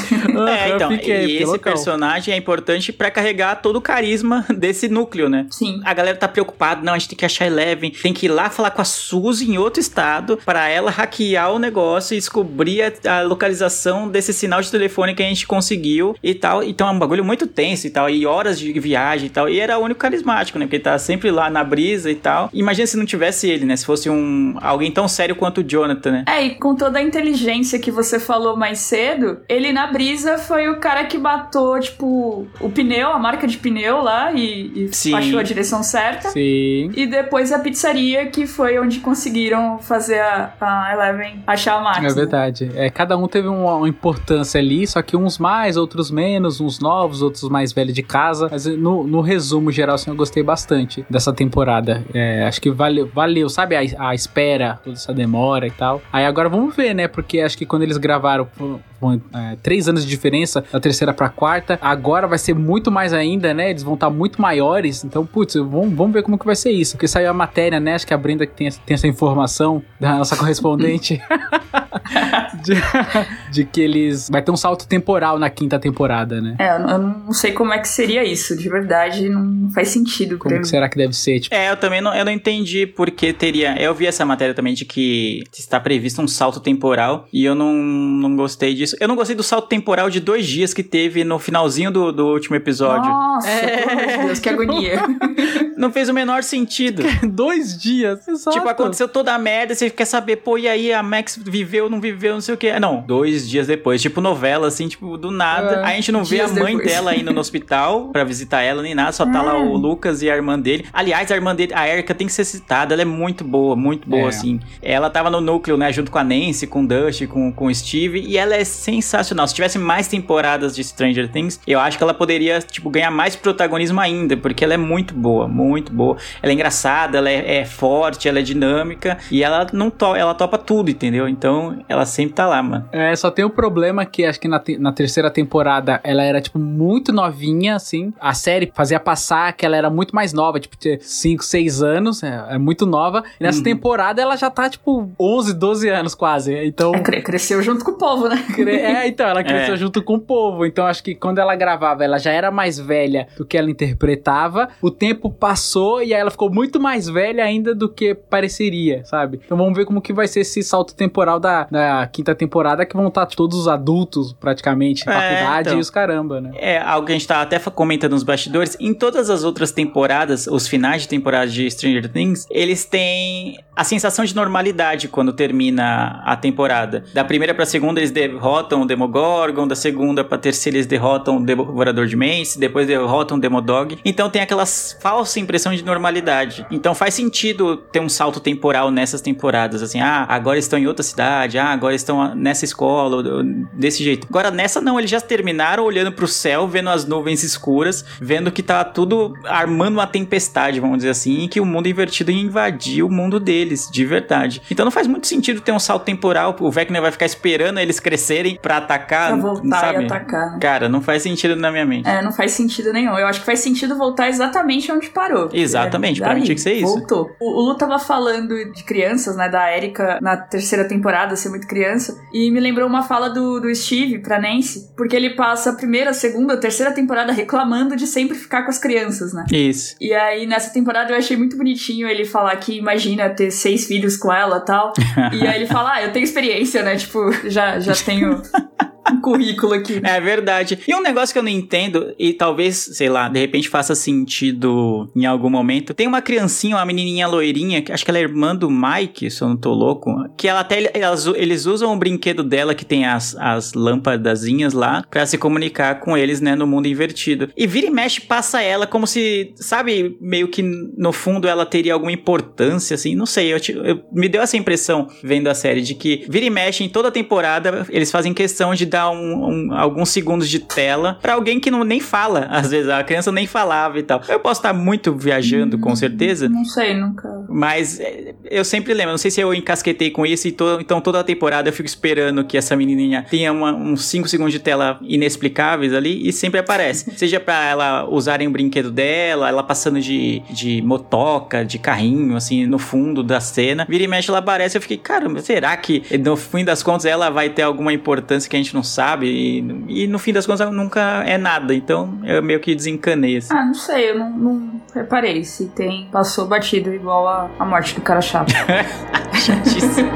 é, então, fiquei, e esse local. personagem é importante para carregar todo o carisma [LAUGHS] desse núcleo, né? Sim. A galera tá preocupada, não, a gente tem que achar Eleven, tem que ir lá falar com a Suzy em outro estado para ela hackear o negócio e descobrir a, a, localização desse sinal de telefone que a gente conseguiu e tal. Então é um bagulho muito tenso e tal, e horas de viagem e tal. E era o único carismático, né? Porque ele tá sempre lá na brisa e tal. Imagina se não tivesse ele, né? Se fosse um alguém tão sério quanto o Jonathan, né? É, e com toda a inteligência que você falou mais cedo, ele na brisa foi o cara que matou, tipo, o pneu, a marca de pneu lá e, e achou a direção certa. Sim. E depois a pizzaria, que foi onde conseguiram fazer a, a Eleven achar a máquina. É verdade. É, cada um teve uma, uma, importância ali, só que uns mais, outros menos, uns novos, outros mais velhos de casa. Mas no, no resumo geral, assim, eu gostei bastante dessa temporada. É, acho que valeu, valeu sabe, a, a espera, toda essa demora e tal. Aí agora vamos ver, né? Porque acho que quando eles gravaram é, três anos de diferença da terceira pra quarta. Agora vai ser muito mais ainda, né? Eles vão estar tá muito maiores. Então, putz, vamos, vamos ver como que vai ser isso. Porque saiu a matéria, né? Acho que a Brenda tem, tem essa informação da nossa correspondente. [LAUGHS] de, de que eles. Vai ter um salto temporal na quinta temporada, né? É, eu não sei como é que seria isso, de verdade, não faz sentido Como que será que deve ser? Tipo, É, eu também não, eu não entendi porque teria. Eu vi essa matéria também de que está previsto um salto temporal e eu não, não gostei disso. Eu não gostei do salto temporal de dois dias que teve no finalzinho do, do último episódio. Nossa, É. pelo amor de Deus, que agonia. [LAUGHS] Não fez o menor sentido. [LAUGHS] dois dias. Exato. Tipo, aconteceu toda a merda, você quer saber, pô, e aí a Max viveu, não viveu, não sei o que. Não, dois dias depois, tipo novela, assim, tipo, do nada. É, Aí a gente não vê a mãe depois. dela indo no [LAUGHS] hospital pra visitar ela, nem nada, só tá lá o Lucas e a irmã dele. Aliás, a irmã dele, a Erika, tem que ser citada, ela é muito boa, muito boa, É. assim. Ela tava no núcleo, né, junto com a Nancy, com o Dusty, com, com o Steve, e ela é sensacional. Se tivesse mais temporadas de Stranger Things, eu acho que ela poderia, tipo, ganhar mais protagonismo ainda, porque ela é muito boa, muito boa. Ela é engraçada, ela é, é forte, ela é dinâmica, e ela não to ela topa tudo, entendeu? Então, ela sempre tá lá, mano. É, só tem o problema que acho que na, te- na terceira temporada ela era, tipo, muito novinha, assim. A série fazia passar que ela era muito mais nova, tipo, tinha 5, 6 anos, é, é muito nova. E nessa Uhum. temporada ela já tá, tipo, 11, 12 anos quase. Então. É, cre- cresceu junto com o povo, né? [LAUGHS] cre- É, então, ela cresceu É. junto com o povo. Então, acho que quando ela gravava, ela já era mais velha do que ela interpretava. O tempo passou e aí ela ficou muito mais velha ainda do que pareceria, sabe? Então, vamos ver como que vai ser esse salto temporal da, da quinta temporada, que vão estar todos adultos, praticamente, É, faculdade então. e os caramba, né? É algo que a gente tava até comentando nos bastidores. Em todas as outras temporadas, os finais de temporada de Stranger Things, eles têm a sensação de normalidade quando termina a temporada. Da primeira pra segunda, eles derrotam o Demogorgon. Da segunda pra terceira, eles derrotam o Devorador de Mentes. Depois derrotam o Demodog. Então tem aquela falsa impressão de normalidade. Então faz sentido ter um salto temporal nessas temporadas. Assim, ah, agora estão em outra cidade. Ah, agora estão nessa escola. Desse jeito. Agora nessa não, eles já terminaram olhando pro céu, vendo as nuvens escuras, vendo que tá tudo armando uma tempestade, vamos dizer assim, e que o mundo invertido ia invadir o mundo deles, de verdade. Então não faz muito sentido ter um salto temporal, o Vecna vai ficar esperando eles crescerem pra atacar, Pra voltar sabe? e atacar, né? Cara, não faz sentido na minha mente. É, não faz sentido nenhum. Eu acho que faz sentido voltar exatamente onde parou. Exatamente, É, pra mim tinha que ser isso. Voltou. O, o Lu tava falando de crianças, né? Da Erika na terceira temporada, ser muito criança. E me lembrou uma fala do, do Steve pra Nancy, porque ele passa a primeira, a segunda, a terceira temporada reclamando de sempre ficar com as crianças, né? Isso. E aí, nessa temporada, eu achei muito bonitinho ele falar que imagina ter seis filhos com ela e tal. [LAUGHS] e aí ele fala, ah, eu tenho experiência, né? Tipo, já, já tenho [LAUGHS] um currículo aqui. É verdade. E um negócio que eu não entendo, e talvez, sei lá, de repente faça sentido em algum momento. Tem uma criancinha, uma menininha loirinha, que acho que ela é irmã do Mike, se eu não tô louco, que ela até, elas- eles usam o brinquedo dela, que tem as, as lâmpadazinhas lá, pra se comunicar com eles, né, no mundo invertido. E vira e mexe, passa ela como se, sabe, meio que no fundo ela teria alguma importância, assim, não sei, eu, eu- me deu essa impressão vendo a série, de que vira e mexe em toda a temporada, eles fazem questão de dar um- um- alguns segundos de tela pra alguém que não nem fala, [LAUGHS] às vezes a criança nem falava e tal. Eu posso estar muito viajando, com certeza, Não sei, nunca. mas é, eu sempre lembro, não sei se eu encasquetei com isso, e to- então toda a temporada eu fico esperando que essa menininha tenha uma- uns 5 segundos de tela inexplicáveis ali e sempre aparece. [LAUGHS] Seja pra ela usarem o brinquedo dela, ela passando de, de motoca, de carrinho, assim, no fundo da cena. Vira e mexe, ela aparece. Eu fiquei, caramba, será que no fim das contas ela vai ter alguma importância que a gente não sabe? E, e no fim das contas nunca é nada. Então eu meio que desencanei, assim. Ah, não sei, eu não, não reparei se tem. Passou batido igual a, a morte do cara chato. [LAUGHS] Chatíssimo.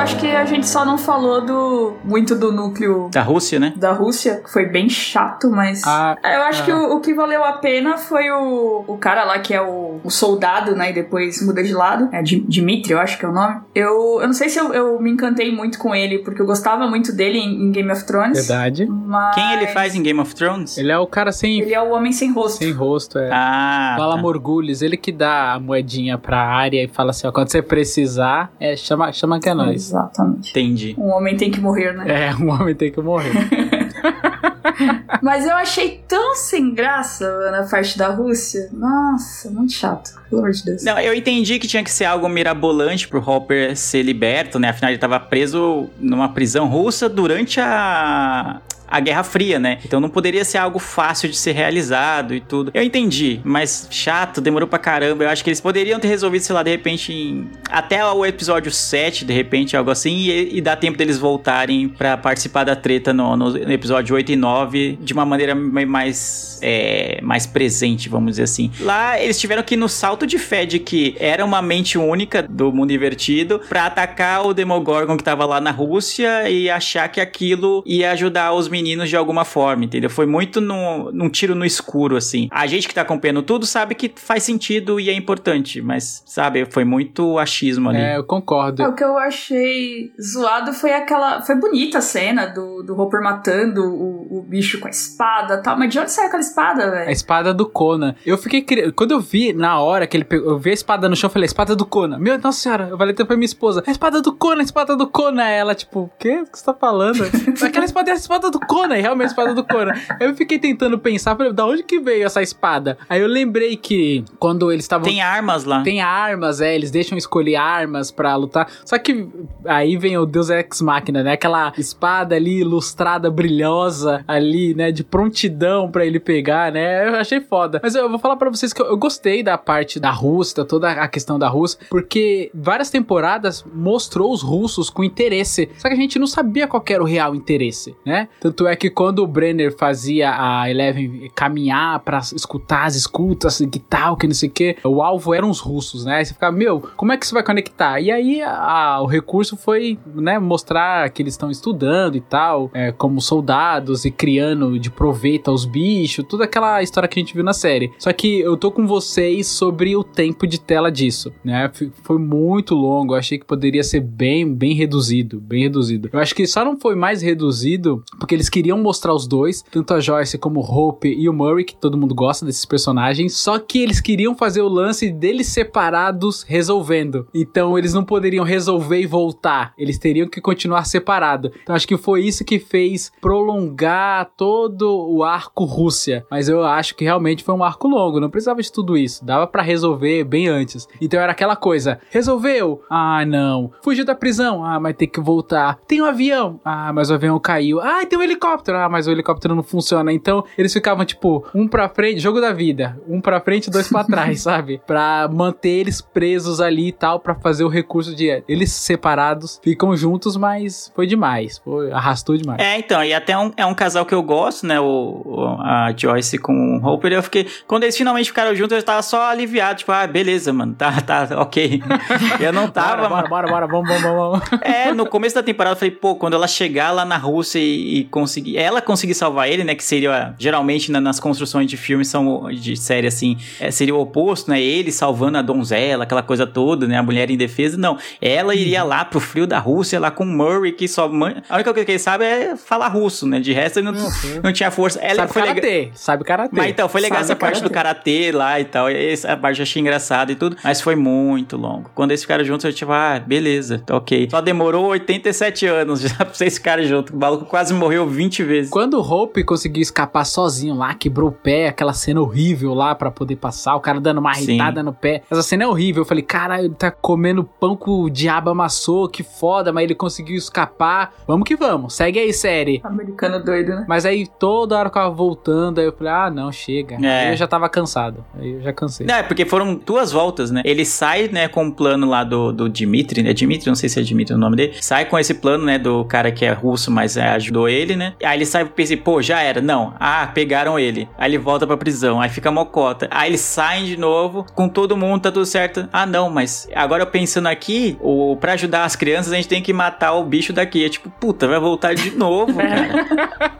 Acho que a gente só não falou do muito do núcleo Da Rússia, né? da Rússia, que foi bem chato, mas. Ah, eu acho ah. que o, o que valeu a pena foi o, o cara lá que é o, o soldado, né? E depois muda de lado. É Di- Dimitri, eu acho que é o nome. Eu, eu não sei se eu, eu me encantei muito com ele, porque eu gostava muito dele em, em Game of Thrones. Verdade. Mas Quem ele faz em Game of Thrones? Ele é o cara sem, Ele é o homem sem rosto. sem rosto, é. Ah, Fala tá. Morgulhos, ele que dá a moedinha pra área e fala assim, ó, quando você precisar, é, chama, chama que é nós. Exatamente. entendi. Um homem tem que morrer, né? É, um homem tem que morrer. [LAUGHS] [LAUGHS] Mas eu achei tão sem graça na parte da Rússia. Nossa, muito chato. Pelo amor de Deus. Não, eu entendi que tinha que ser algo mirabolante pro Hopper ser liberto, né? Afinal, ele tava preso numa prisão russa durante a. A Guerra Fria, né? Então não poderia ser algo fácil de ser realizado e tudo. Eu entendi, mas chato, demorou pra caramba. Eu acho que eles poderiam ter resolvido, sei lá, de repente, em... até o episódio 7, de repente, algo assim, e, e dar tempo deles voltarem pra participar da treta no, no episódio 8 e 9 de uma maneira mais, é, mais presente, vamos dizer assim. Lá eles tiveram que ir no salto de fé de que era uma mente única do mundo invertido pra atacar o Demogorgon que tava lá na Rússia e achar que aquilo ia ajudar os meninos de alguma forma, entendeu? Foi muito no, num tiro no escuro, assim. A gente que tá acompanhando tudo sabe que faz sentido e é importante, mas, sabe, foi muito achismo ali. É, eu concordo. É, o que eu achei zoado foi aquela. Foi bonita a cena do, do Hopper matando o, o bicho com a espada e tal. Mas de onde saiu aquela espada, A velho? espada do Conan. Eu fiquei. cri- Quando eu vi na hora que ele pegou. Eu vi a espada no chão, eu falei, espada do Conan. Meu, nossa senhora, eu falei até pra minha esposa: a espada do Conan, a espada do Conan. Ela, tipo, o quê? O que você tá falando? [LAUGHS] Aquela espada é a espada do Conan, e realmente a espada do Conan. Aí eu fiquei tentando pensar, falei, da onde que veio essa espada? Aí eu lembrei que quando eles estavam. Tem armas lá. Tem armas, é, eles deixam escolher armas pra lutar. Só que aí vem o Deus Ex Machina, né? Aquela espada ali ilustrada, brilhosa, ali, né? De prontidão pra ele pegar, né? Eu achei foda. Mas eu vou falar pra vocês que eu, eu gostei da parte da Rússia, toda a questão da Rússia, porque várias temporadas mostrou os russos com interesse. Só que a gente não sabia qual era o real interesse, né? Tanto é que quando o Brenner fazia a Eleven caminhar pra escutar as escutas, que tal, que não sei o que, o alvo eram os russos, né? Aí você ficava, meu, como é que isso vai conectar? E aí a- o recurso foi, né, mostrar que eles estão estudando e tal, é, como soldados e criando de proveito aos bichos, toda aquela história que a gente viu na série. Só que eu tô com vocês sobre o tempo de tela disso, né? Foi muito longo, eu achei que poderia ser bem, bem reduzido, bem reduzido. Eu acho que só não foi mais reduzido porque eles queriam mostrar os dois, tanto a Joyce como o Hope e o Murray, que todo mundo gosta desses personagens, só que eles queriam fazer o lance deles separados resolvendo. Então eles não poderiam resolver e voltar, eles teriam que continuar separado. Então acho que foi isso que fez prolongar todo o arco Rússia. Mas eu acho que realmente foi um arco longo, não precisava de tudo isso, dava pra resolver bem antes. Então era aquela coisa, resolveu? Ah, não. Fugiu da prisão? Ah, mas tem que voltar. Tem um avião? Ah, mas o avião caiu. Ah, tem um helicóptero? Ah, mas o helicóptero não funciona. Então eles ficavam tipo, um pra frente, jogo da vida, um pra frente, dois pra trás, [LAUGHS] sabe? Pra manter eles presos ali e tal, pra fazer o recurso de eles separados, ficam juntos, mas foi demais, foi, arrastou demais. É, então, e até um, é um casal que eu gosto, né? O, a Joyce com o Hopper. Eu fiquei. Quando eles finalmente ficaram juntos, eu tava só aliviado. Tipo, ah, beleza, mano. Tá, tá, ok. [LAUGHS] Eu não tava. Bora, bora, bora, bora, vamos, vamos, vamos. É, no começo da temporada eu falei, pô, quando ela chegar lá na Rússia e, e conseguir. Ela conseguir salvar ele, né? Que seria. Geralmente na- nas construções de filmes são de série assim. é, seria o oposto, né? Ele salvando a donzela, aquela coisa toda, né? A mulher indefesa. Não. Ela iria lá pro frio da Rússia, lá com o Murray, que só. man- A única coisa que ele sabe é falar russo, né? De resto, ele não, não tinha força. Ela sabe foi legal. karatê, sabe karatê. Mas então, foi legal Sabe essa parte do karatê lá e tal. Essa parte eu achei engraçada e tudo. Mas foi muito longo. Quando eles ficaram juntos, eu tipo, ah, beleza, tá ok. Só demorou 87 anos já [LAUGHS] pra vocês ficarem juntos. O maluco quase morreu 20 vezes. Quando o Hope conseguiu escapar sozinho lá, quebrou o pé, aquela cena horrível lá pra poder passar, o cara dando uma irritada no pé. Essa cena é horrível. Eu falei, cara, ele tá comendo pão que o diabo amassou, que foda, mas ele conseguiu escapar. Vamos que vamos, segue aí, série. Americano doido, né? Mas aí toda hora que eu tava voltando, aí eu falei, ah, não, chega. É. Aí eu já tava cansado. Aí eu já cansei. Não, é porque foram duas voltas, né? Ele sai, né, com o plano lá do, do Dimitri, né? Dimitri, não sei se é Dimitri o nome dele. Sai com esse plano, né, do cara que é russo, mas é, ajudou ele, né? Aí ele sai e pensa, pô, já era. Não. Ah, pegaram ele. Aí ele volta pra prisão. Aí fica mocota. Aí eles saem de novo, com todo mundo, tá tudo certo. Ah, não, mas agora pensando aqui, o, pra ajudar as crianças, a gente tem que matar o bicho daqui. É tipo, puta, vai voltar de novo, [LAUGHS] cara.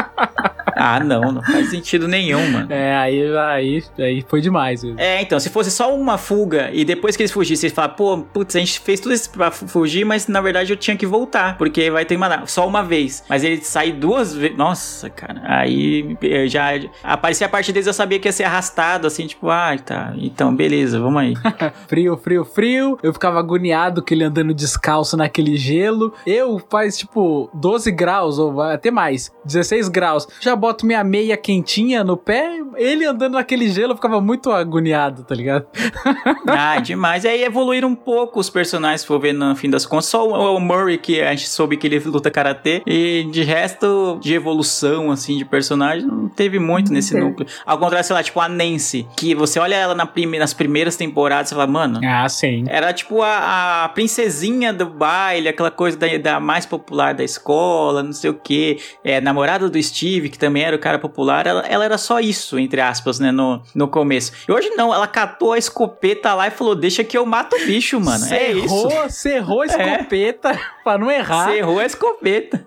Ah, não, não faz sentido nenhum, mano. É, aí, aí, aí foi demais. mesmo. É, então, se fosse só uma fuga e depois que eles fugissem, eles falaram, pô, putz, a gente fez tudo isso pra fu- fugir, mas na verdade eu tinha que voltar, porque vai ter uma, só uma vez. Mas ele sai duas vezes. Nossa, cara. Aí eu já aparecia a parte deles, eu sabia que ia ser arrastado, assim, tipo, ah, tá. Então, beleza, vamos aí. [LAUGHS] Frio, frio, frio. Eu ficava agoniado com ele andando descalço naquele gelo. Eu faz tipo 12 graus ou até mais, 16 graus. Já boto minha meia quentinha no pé. Ele andando naquele gelo, eu ficava muito agoniado, tá ligado? [LAUGHS] ah, demais. E aí evoluíram um pouco os personagens, se for ver no fim das contas. Só o, o Murray, que a gente soube que ele luta karatê. E de resto, de evolução, assim, de personagem, não teve muito nesse núcleo. Ao contrário, sei lá, tipo a Nancy, que você olha ela na prime- nas primeiras temporadas e fala, mano. Ah, sim. Era tipo a, a princesinha do baile, aquela coisa da, da mais popular da escola, não sei o que. É, namorada do Steve, que também era o cara popular. Ela, ela era só isso, entre aspas, né, no, no começo. E hoje não, ela catou a escopeta lá e falou: Deixa que eu mato o bicho, mano. É isso. Cerrou, [LAUGHS] [LAUGHS] cerrou a escopeta pra não errar. Você errou a escopeta.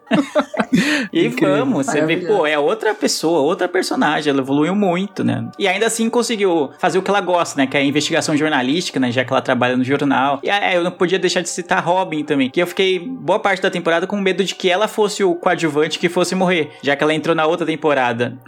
e Incrível. vamos, você vê, pô, é outra pessoa, outra personagem, ela evoluiu muito, né? E ainda assim conseguiu fazer o que ela gosta, né? Que é a investigação jornalística, né? Já que ela trabalha no jornal. E é, eu não podia deixar de citar Robin também, que eu fiquei boa parte da temporada com medo de que ela fosse o coadjuvante que fosse morrer. Já que ela entrou na outra temporada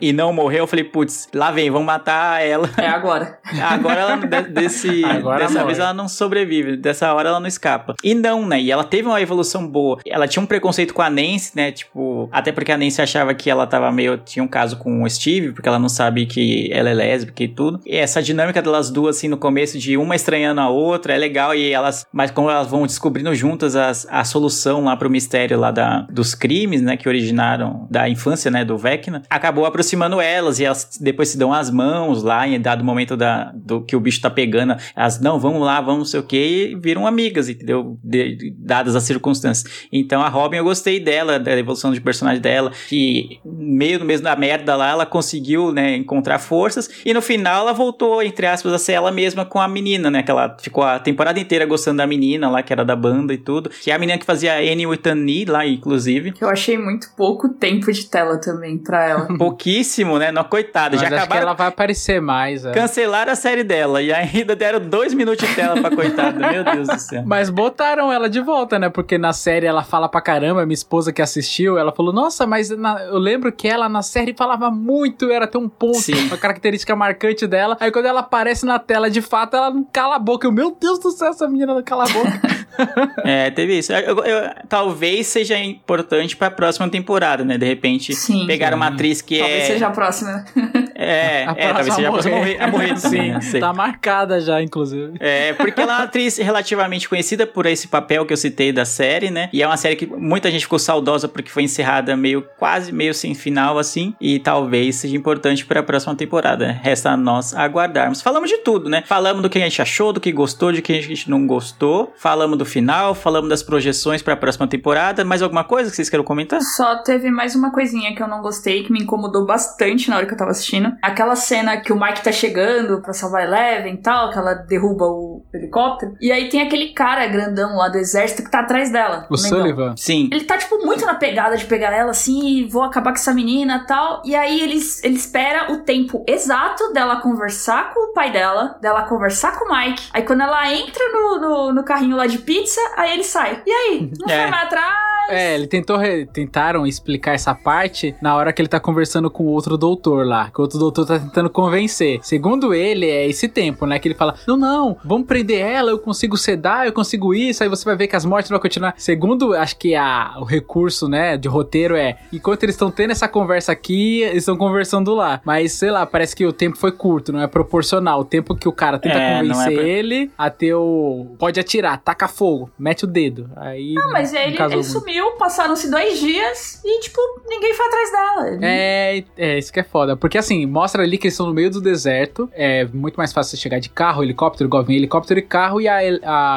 e não morreu, eu falei, putz, lá vem, vamos matar ela. É agora. [LAUGHS] Agora ela de- desse, [LAUGHS] Agora dessa morre. vez ela não sobrevive, dessa hora ela não escapa. E não, né? E ela teve uma evolução boa. Ela tinha um preconceito com a Nancy, né? Tipo, até porque a Nancy achava que ela tava meio tinha um caso com o Steve, porque ela não sabe que ela é lésbica e tudo. E essa dinâmica delas duas assim no começo de uma estranhando a outra é legal e elas, mas como elas vão descobrindo juntas as, a solução lá pro mistério lá da, dos crimes, né, que originaram da infância, né, do Vecna, acabou aproximando elas e elas depois se dão as mãos lá em dado momento da, do que o bicho tá pegando, elas não, vamos lá, vamos não sei o que, e viram amigas, entendeu? De- de- dadas as circunstâncias. Então a Robin eu gostei dela, da evolução de personagem dela, que meio no mesmo da merda lá, ela conseguiu, né, encontrar forças e no final ela voltou, entre aspas, a ser ela mesma com a menina, né, que ela ficou a temporada inteira gostando da menina lá, que era da banda e tudo, que é a menina que fazia Annie E lá, inclusive. Eu achei muito pouco tempo de tela também pra ela. [LAUGHS] Pouquíssimo, né? Não, coitada, já acho que acabaram. ela vai aparecer mais. é. Cancelaram a série dela e ainda deram dois minutos de tela pra coitada. Meu Deus do céu. Mas botaram ela de volta, né? Porque na série ela fala pra caramba. Minha esposa que assistiu, ela falou: Nossa, mas na- eu lembro que ela na série falava muito, era até um ponto, Sim. uma característica marcante dela. Aí quando ela aparece na tela de fato, ela não cala a boca. Eu, meu Deus do céu, essa menina não cala a boca. [LAUGHS] [LAUGHS] É, teve isso. Eu- eu- talvez seja importante pra próxima temporada, né? De repente, Sim. pegar uma atriz que Talvez é. seja a próxima. [LAUGHS] É, A é talvez seja a próxima a morrer, a morrer também, né? [LAUGHS] Tá marcada já, inclusive. É, porque ela é uma atriz relativamente conhecida por esse papel que eu citei da série, né? E é uma série que muita gente ficou saudosa porque foi encerrada meio, quase meio sem final, assim. E talvez seja importante para a próxima temporada. né? Resta a nós aguardarmos. Falamos de tudo, né? Falamos do que a gente achou, do que gostou, de que a gente não gostou. Falamos do final, falamos das projeções para a próxima temporada. Mais alguma coisa que vocês queiram comentar? Só teve mais uma coisinha que eu não gostei, que me incomodou bastante na hora que eu tava assistindo. Aquela cena que o Mike tá chegando pra salvar Eleven e tal, que ela derruba o helicóptero. E aí tem aquele cara grandão lá do exército que tá atrás dela. O negão. Sullivan. Sim. Ele tá, tipo, muito na pegada de pegar ela, assim, e vou acabar com essa menina e tal. E aí ele, ele espera o tempo exato dela conversar com o pai dela, dela conversar com o Mike. Aí quando ela entra no, no, no carrinho lá de pizza, aí ele sai. E aí? Não É. foi mais atrás? É, ele tentou re- tentaram explicar essa parte na hora que ele tá conversando com o outro doutor lá, que o outro doutor tá tentando convencer. Segundo ele, é esse tempo, né, que ele fala: "Não, não, vamos prender ela, eu consigo sedar, eu consigo isso". Aí você vai ver que as mortes vão continuar. Segundo, acho que a, o recurso, né, de roteiro é, enquanto eles estão tendo essa conversa aqui, eles estão conversando lá. Mas sei lá, parece que o tempo foi curto, não é proporcional. O tempo que o cara tenta É, é convencer pra- ele até o pode atirar, taca fogo, mete o dedo. Aí Não, mas ele, ele muito. Sumiu, passaram-se dois dias e, tipo, ninguém foi atrás dela. É, é, isso que é foda. Porque assim, mostra ali que eles estão no meio do deserto. É muito mais fácil você chegar de carro, helicóptero, igual vem helicóptero e carro. E a,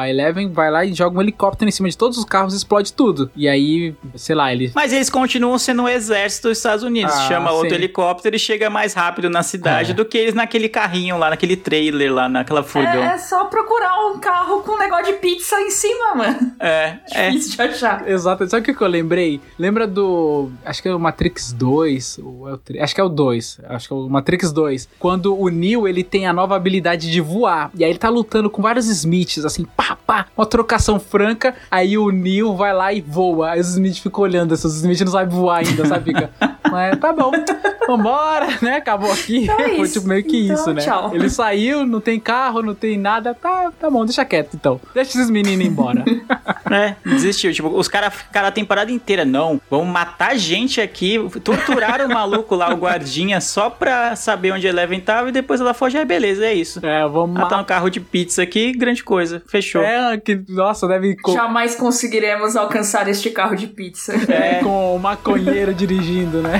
a Eleven vai lá e joga um helicóptero em cima de todos os carros e explode tudo. E aí, sei lá, ele. Mas eles continuam sendo o exército dos Estados Unidos. Ah, Chama outro sim. helicóptero e chega mais rápido na cidade É. do que eles naquele carrinho lá, naquele trailer lá, naquela furgão. É, é só procurar um carro com um negócio de pizza em cima, mano. É, é. Difícil de achar. Exato, sabe o que, eu lembrei? Lembra do. Acho que é o Matrix 2. Ou é o, tri- acho que é o 2. Acho que é o Matrix 2. Quando o Neo ele tem a nova habilidade de voar. E aí ele tá lutando com vários Smiths, assim, pá, pá, uma trocação franca. Aí o Neo vai lá e voa. Aí os Smiths ficam olhando, esses Smiths não sabem voar ainda, sabe? Fica. [LAUGHS] Mas tá bom, vambora, né? Acabou aqui. Então é [LAUGHS] Foi tipo meio que Então, isso, né? tchau. Ele saiu, não tem carro, não tem nada. Tá, tá bom, deixa quieto então. Deixa esses meninos ir embora. [LAUGHS] É, desistiu. Tipo, os caras ficaram a temporada inteira. Não, vamos matar gente aqui. Torturaram o maluco lá, o guardinha, só pra saber onde Eleven tava. E depois ela foge. Aí, beleza, é isso. É, vamos Ela tá matar. no carro de pizza aqui, grande coisa. Fechou. É, que, nossa, deve Jamais conseguiremos alcançar este carro de pizza. é, com o maconheiro dirigindo, né?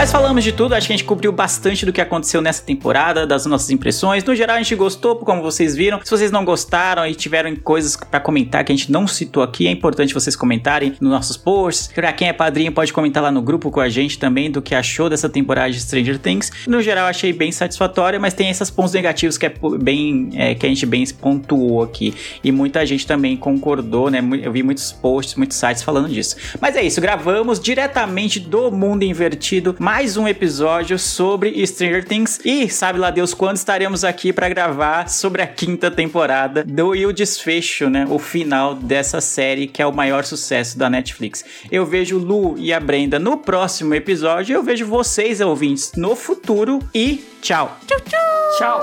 Mas falamos de tudo, acho que a gente cobriu bastante do que aconteceu nessa temporada, das nossas impressões. No geral, a gente gostou, como vocês viram. Se vocês não gostaram e tiveram coisas pra comentar que a gente não citou aqui, é importante vocês comentarem nos nossos posts. Pra quem é padrinho, pode comentar lá no grupo com a gente também do que achou dessa temporada de Stranger Things. No geral, achei bem satisfatória, mas tem esses pontos negativos que é bem é, que a gente bem pontuou aqui. E muita gente também concordou, né? Eu vi muitos posts, muitos sites falando disso. Mas é isso, gravamos diretamente do mundo invertido mais um episódio sobre Stranger Things e sabe lá Deus quando estaremos aqui para gravar sobre a quinta temporada do e o desfecho, né? O final dessa série que é o maior sucesso da Netflix. Eu vejo o Lu e a Brenda no próximo episódio, eu vejo vocês ouvintes no futuro e tchau. Tchau.